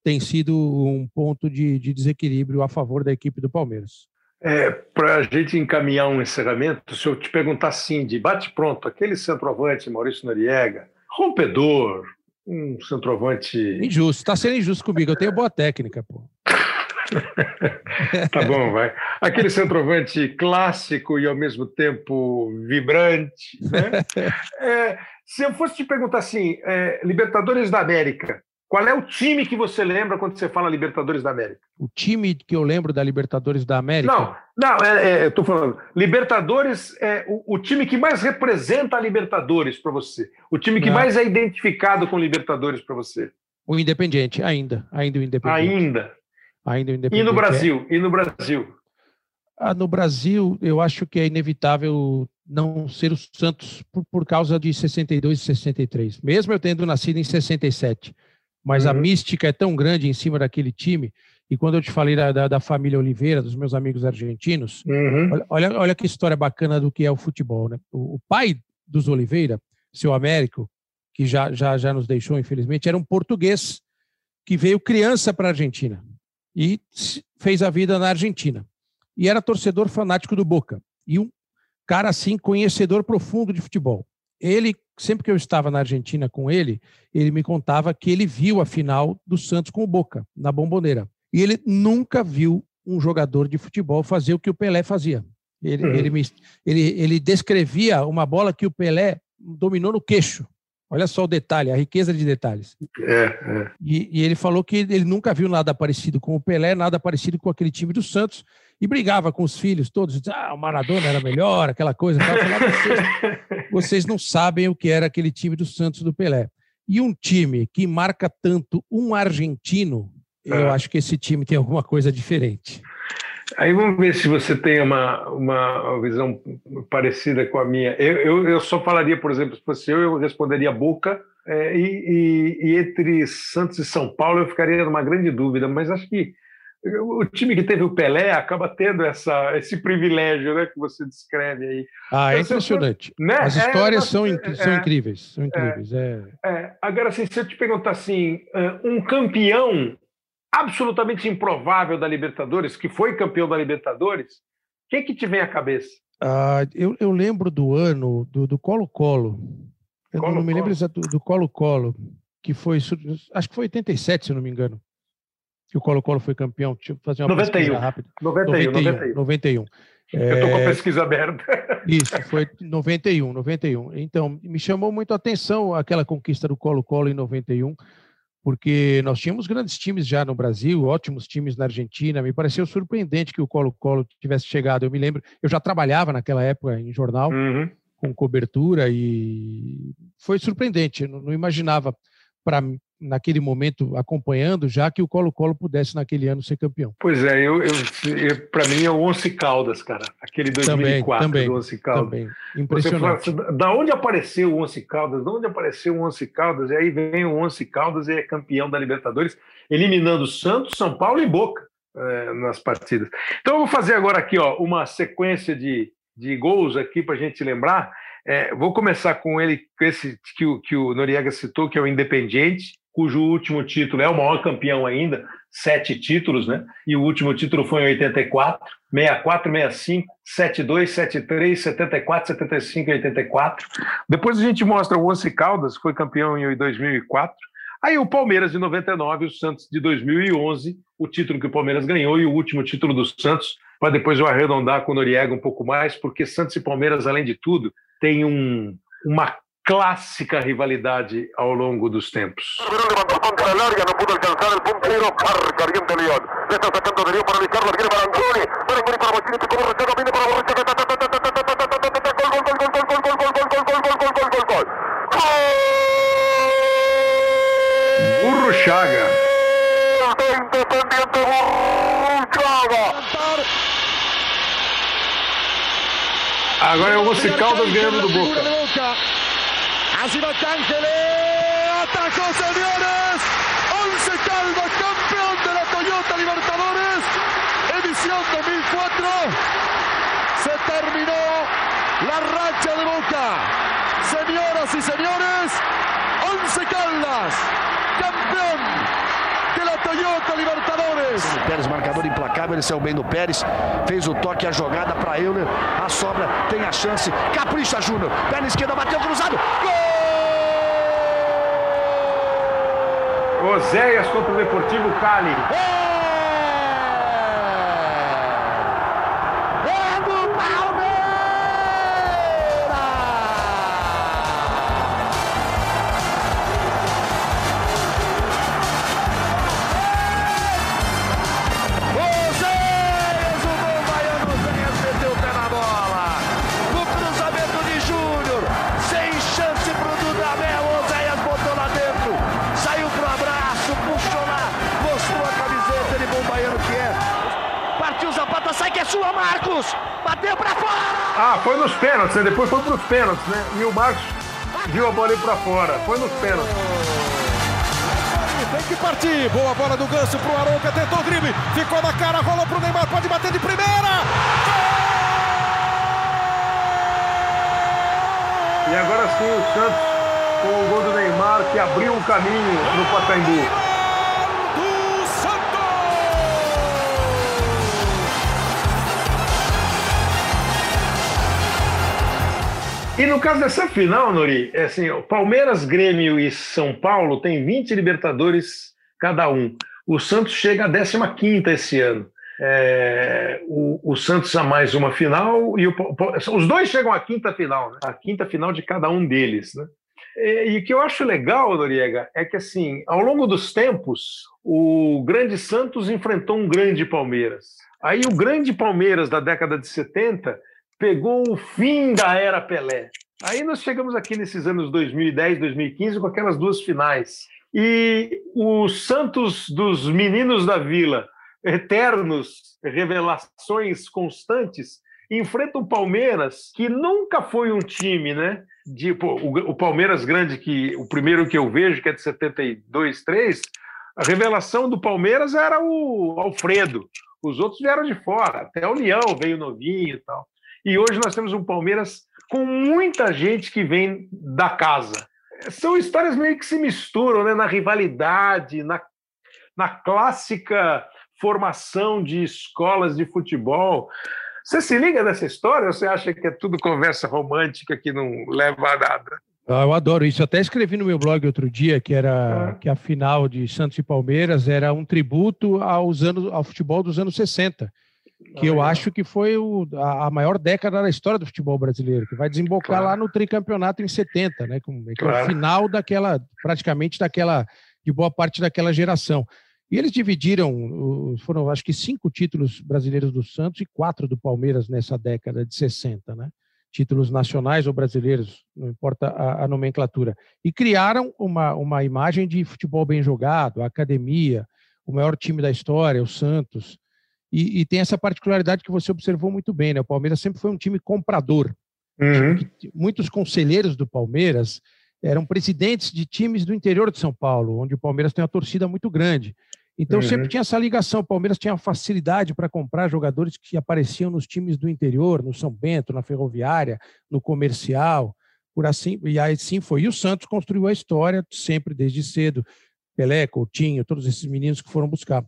tem sido um ponto de, de desequilíbrio a favor da equipe do Palmeiras. É, Para a gente encaminhar um encerramento, se eu te perguntar assim, de bate-pronto, aquele centroavante, Maurício Noriega, rompedor, um centroavante. Injusto, está sendo injusto comigo, eu tenho boa técnica, pô. tá bom, vai. Aquele centroavante clássico e ao mesmo tempo vibrante. Né? É, se eu fosse te perguntar assim, é, Libertadores da América, qual é o time que você lembra quando você fala Libertadores da América? O time que eu lembro da Libertadores da América? Não, não, é, é, eu estou falando. Libertadores é o, o, time que mais representa a Libertadores para você. O time que não. mais é identificado com Libertadores para você. O Independiente, ainda. Ainda o Independiente. Ainda. Ainda o Independiente. E no Brasil? E no Brasil? Ah, no Brasil, eu acho que é inevitável não ser o Santos por, por causa de 62 e 63. Mesmo eu tendo nascido em 67 mas uhum. a mística é tão grande em cima daquele time. E quando eu te falei da, da, da família Oliveira, dos meus amigos argentinos, uhum. olha, olha, olha, que história bacana do que é o futebol. Né? O, o pai dos Oliveira, seu Américo, que já, já, já nos deixou, infelizmente, era um português que veio criança para a Argentina e fez a vida na Argentina. E era torcedor fanático do Boca. E um cara assim, conhecedor profundo de futebol. Ele sempre que eu estava na Argentina com ele, ele me contava que ele viu a final do Santos com o Boca, na Bomboneira. E ele nunca viu um jogador de futebol fazer o que o Pelé fazia. Ele, uhum. ele, me, ele, ele descrevia uma bola que o Pelé dominou no queixo. Olha só o detalhe, a riqueza de detalhes. É, é. E, e, ele falou que ele nunca viu nada parecido com o Pelé, nada parecido com aquele time do Santos, e brigava com os filhos todos. Ah, o Maradona era melhor, aquela coisa. Falava, vocês, vocês não sabem o que era aquele time do Santos do Pelé. E um time que marca tanto um argentino, é. eu acho que esse time tem alguma coisa diferente. Aí vamos ver se você tem uma, uma visão parecida com a minha. Eu, eu, eu só falaria, por exemplo, se fosse eu, eu responderia Boca, é, e, e, e, entre Santos e São Paulo eu ficaria numa grande dúvida, mas acho que o time que teve o Pelé acaba tendo essa, esse privilégio né, que você descreve aí. Ah, é então, impressionante. Né? As é, histórias é, são, inc são incríveis. São incríveis. É, é. Agora, assim, se eu te perguntar assim, um campeão absolutamente improvável da Libertadores, que foi campeão da Libertadores, o que, que te vem à cabeça? Ah, eu, eu lembro do ano do Colo-Colo. Eu Colo -Colo. não me lembro exato do Colo-Colo, que foi, acho que foi 87, se eu não me engano, que o Colo-Colo foi campeão. Deixa eu fazer uma 91. pesquisa rápida. 91, 91. 91. Eu estou com a é, pesquisa aberta. Isso, foi 91, 91. Então, me chamou muito a atenção aquela conquista do Colo-Colo em 91, porque nós tínhamos grandes times já no Brasil, ótimos times na Argentina. Me pareceu surpreendente que o Colo-Colo tivesse chegado. Eu me lembro, eu já trabalhava naquela época em jornal, uhum. com cobertura, e foi surpreendente. Eu não imaginava para naquele momento acompanhando, já que o Colo-Colo pudesse naquele ano ser campeão. Pois é, eu, eu, eu para mim é o Once Caldas, cara, aquele 2004 também, do Once Caldas. Também, impressionante. Fala, da onde apareceu o Once Caldas? Da onde apareceu o Once Caldas? E aí vem o Once Caldas e é campeão da Libertadores, eliminando Santos, São Paulo e Boca é, nas partidas. Então eu vou fazer agora aqui ó, uma sequência de, de gols aqui para a gente lembrar. É, vou começar com ele, com esse que o, que o Noriega citou, que é o Independiente cujo último título é o maior campeão ainda, sete títulos, né? E o último título foi em 84, 64, 65, 72, 73, 74, 75 e 84. Depois a gente mostra o Once Caldas, que foi campeão em 2004. Aí o Palmeiras de 99, o Santos de 2011, o título que o Palmeiras ganhou e o último título do Santos, para depois eu arredondar com o Noriega um pouco mais, porque Santos e Palmeiras, além de tudo, tem um, uma clássica rivalidade ao longo dos tempos. Burro Chaga. Agora é o Once Caldas ganhando do Boca. Atajó, señores. Once Caldas, campeón de la Toyota Libertadores. Edición 2004. Se terminó la racha de Boca. Señoras y señores, Once Caldas, campeón de la Toyota Libertadores. Pérez, marcador implacável, ele saiu bem do Pérez, fez o toque, a jogada para Euler, a sobra, tem a chance, capricha Júnior, perna esquerda, bateu cruzado, gol! Oséias contra o Deportivo Cali. É pênaltis, né? Depois foi pros pênaltis, né? E o Marcos viu a bola ir pra fora. Foi nos pênaltis. Tem que partir. Boa bola do Ganso pro Arouca. Tentou o drible. Ficou na cara. Rolou pro Neymar. Pode bater de primeira. E agora sim o Santos com o gol do Neymar que abriu o caminho no Pacaembu. E no caso dessa final, Nori, é assim, Palmeiras, Grêmio e São Paulo têm 20 Libertadores cada um. O Santos chega à 15 esse ano. É, o, o Santos a mais uma final e o, os dois chegam à quinta final, né? a quinta final de cada um deles. Né? E, e o que eu acho legal, Noriega, é que assim, ao longo dos tempos, o grande Santos enfrentou um grande Palmeiras. Aí o grande Palmeiras da década de 70 pegou o fim da era Pelé. Aí nós chegamos aqui nesses anos 2010, 2015 com aquelas duas finais. E o Santos dos meninos da Vila, eternos, revelações constantes, enfrenta o Palmeiras, que nunca foi um time, né? De, pô, o, o Palmeiras grande, que o primeiro que eu vejo, que é de 72, 3, a revelação do Palmeiras era o Alfredo. Os outros vieram de fora, até o Leão veio novinho e tal. E hoje nós temos um Palmeiras com muita gente que vem da casa. São histórias meio que se misturam né? na rivalidade, na, na clássica formação de escolas de futebol. Você se liga nessa história ou você acha que é tudo conversa romântica que não leva a nada? Ah, Eu adoro isso. Até escrevi no meu blog outro dia que era Ah. que a final de Santos e Palmeiras era um tributo aos anos, ao futebol dos anos 60, que eu acho que foi o- a, a maior década da história do futebol brasileiro, que vai desembocar Claro. lá no tricampeonato em 70, né? Com, que é Claro. o final daquela, praticamente daquela, de boa parte daquela geração. E eles dividiram, foram acho que cinco títulos brasileiros do Santos e quatro do Palmeiras nessa década de 60, né? títulos nacionais ou brasileiros, não importa a, a nomenclatura, e criaram uma, uma imagem de futebol bem jogado, a academia, o maior time da história, o Santos, e, e tem essa particularidade que você observou muito bem, né? O Palmeiras sempre foi um time comprador. Uhum. Muitos conselheiros do Palmeiras eram presidentes de times do interior de São Paulo, onde o Palmeiras tem uma torcida muito grande. Então Uhum. sempre tinha essa ligação. O Palmeiras tinha facilidade para comprar jogadores que apareciam nos times do interior, no São Bento, na Ferroviária, no Comercial, por assim. E aí sim foi. E o Santos construiu a história sempre desde cedo. Pelé, Coutinho, todos esses meninos que foram buscar.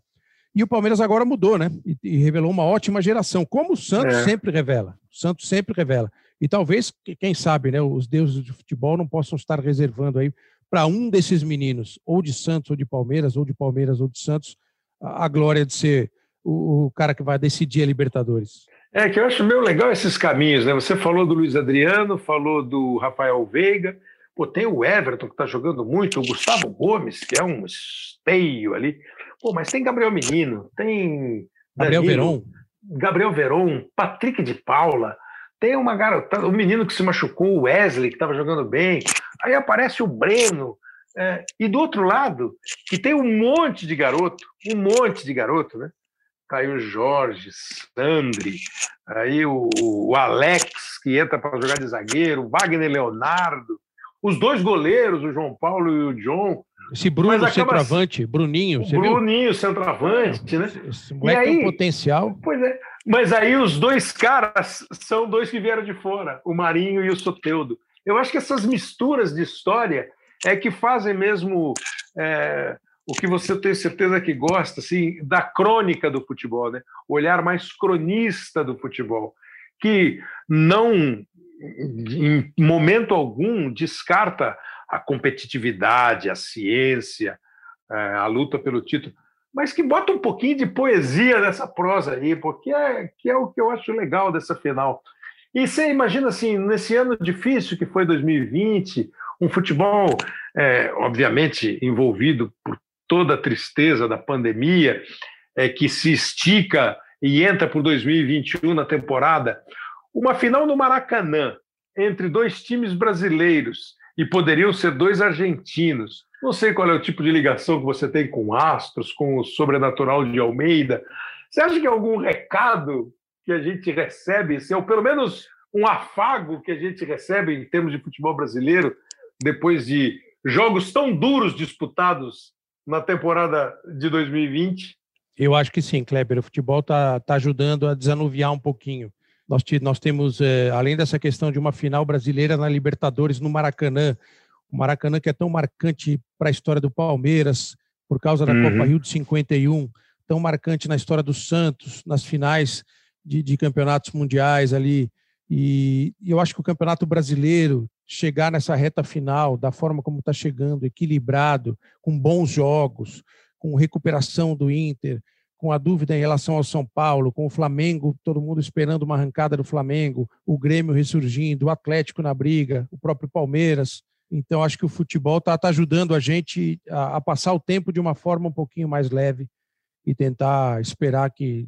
E o Palmeiras agora mudou, né? E, e revelou uma ótima geração, como o Santos É. sempre revela. O Santos sempre revela. E talvez, que- quem sabe, né, os deuses do futebol não possam estar reservando aí para um desses meninos, ou de Santos, ou de Palmeiras, ou de Palmeiras, ou de Santos, a, a glória de ser o, o cara que vai decidir a Libertadores. É que eu acho meio legal esses caminhos, né? Você falou do Luiz Adriano, falou do Rafael Veiga, pô, tem o Everton que está jogando muito, o Gustavo Gomes, que é um esteio ali. Pô, mas tem Gabriel Menino, tem Gabriel Danilo, Veron, Gabriel Veron, Patrick de Paula, tem uma garota, o menino que se machucou, o Wesley, que estava jogando bem. Aí aparece o Breno. é, e do outro lado, que tem um monte de garoto, um monte de garoto, né? Caio Jorge, Sandri, aí o, o Alex, que entra para jogar de zagueiro, o Wagner Leonardo, os dois goleiros, o João Paulo e o John, esse Bruno centroavante, Bruninho, o você viu? Bruninho, centroavante, né? Esse moleque E tem um aí- potencial. Pois é. Mas aí os dois caras são dois que vieram de fora, o Marinho e o Soteudo. Eu acho que essas misturas de história é que fazem mesmo é, o que você tem certeza que gosta, assim, da crônica do futebol, né? O olhar mais cronista do futebol, que não, em momento algum, descarta a competitividade, a ciência, é, a luta pelo título, mas que bota um pouquinho de poesia nessa prosa aí, porque é, que é o que eu acho legal dessa final. E você imagina assim, nesse ano difícil que foi 2020, um futebol, é, obviamente, envolvido por toda a tristeza da pandemia, é, que se estica e entra por 2021 na temporada, uma final no Maracanã entre dois times brasileiros e poderiam ser dois argentinos. Não sei qual é o tipo de ligação que você tem com Astros, com o sobrenatural de Almeida. Você acha que é algum recado que a gente recebe, se é ou pelo menos um afago que a gente recebe em termos de futebol brasileiro, depois de jogos tão duros disputados na temporada de 2020? Eu acho que sim, Kleber. O futebol está tá ajudando a desanuviar um pouquinho. Nós, nós temos, é, além dessa questão de uma final brasileira na Libertadores no Maracanã, o Maracanã que é tão marcante para a história do Palmeiras, por causa da uhum. Copa Rio de 51, tão marcante na história do Santos, nas finais de, de campeonatos mundiais ali. E, e eu acho que o Campeonato Brasileiro chegar nessa reta final da forma como está chegando, equilibrado, com bons jogos, com recuperação do Inter, com a dúvida em relação ao São Paulo, com o Flamengo, todo mundo esperando uma arrancada do Flamengo, o Grêmio ressurgindo, o Atlético na briga, o próprio Palmeiras. Então, acho que o futebol está tá ajudando a gente a, a, passar o tempo de uma forma um pouquinho mais leve e tentar esperar que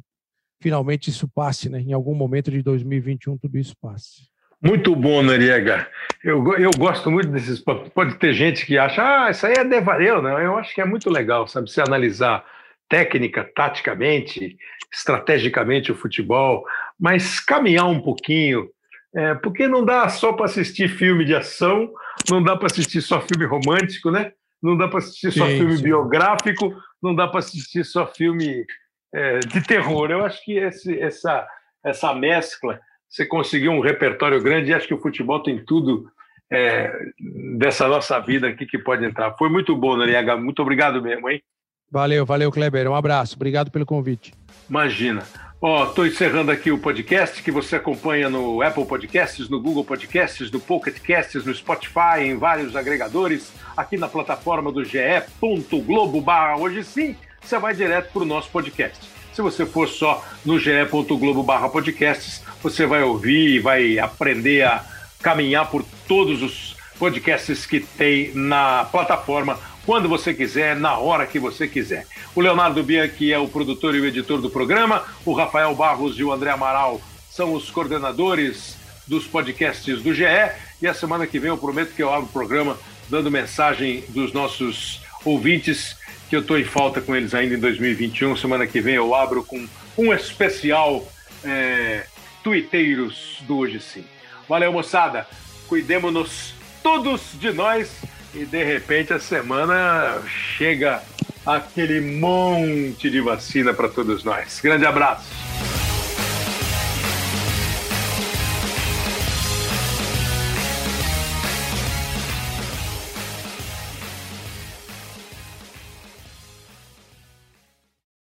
finalmente isso passe, né? Em algum momento de 2021 tudo isso passe. Muito bom, Noriega. Eu, eu gosto muito desses. Pode ter gente que acha, ah, isso aí é devaneio, não. Eu acho que é muito legal, sabe? Você analisar técnica, taticamente, estrategicamente o futebol, mas caminhar um pouquinho, é, porque não dá só para assistir filme de ação, não dá para assistir só filme romântico, né? Não dá para assistir só sim, filme sim. biográfico, não dá para assistir só filme é, de terror. Eu acho que esse, essa, essa mescla você conseguiu um repertório grande e acho que o futebol tem tudo é, dessa nossa vida aqui que pode entrar. Foi muito bom, Noriega. Muito obrigado mesmo, hein? Valeu, valeu, Kleber. Um abraço. Obrigado pelo convite. Imagina. Ó, estou encerrando aqui o podcast que você acompanha no Apple Podcasts, no Google Podcasts, no Pocket Casts, no Spotify, em vários agregadores, aqui na plataforma do ge.globo barra hoje sim, você vai direto para o nosso podcast. Se você for só no ge.globo barra podcasts, você vai ouvir vai aprender a caminhar por todos os podcasts que tem na plataforma quando você quiser, na hora que você quiser. O Leonardo Bianchi é o produtor e o editor do programa, o Rafael Barros e o André Amaral são os coordenadores dos podcasts do GE, e a semana que vem eu prometo que eu abro o programa dando mensagem dos nossos ouvintes que eu estou em falta com eles ainda em 2021. Semana que vem eu abro com um especial é, Tuiteiros do Hoje Sim. Valeu, moçada. Cuidemos-nos todos de nós e de repente a semana chega aquele monte de vacina para todos nós. Grande abraço.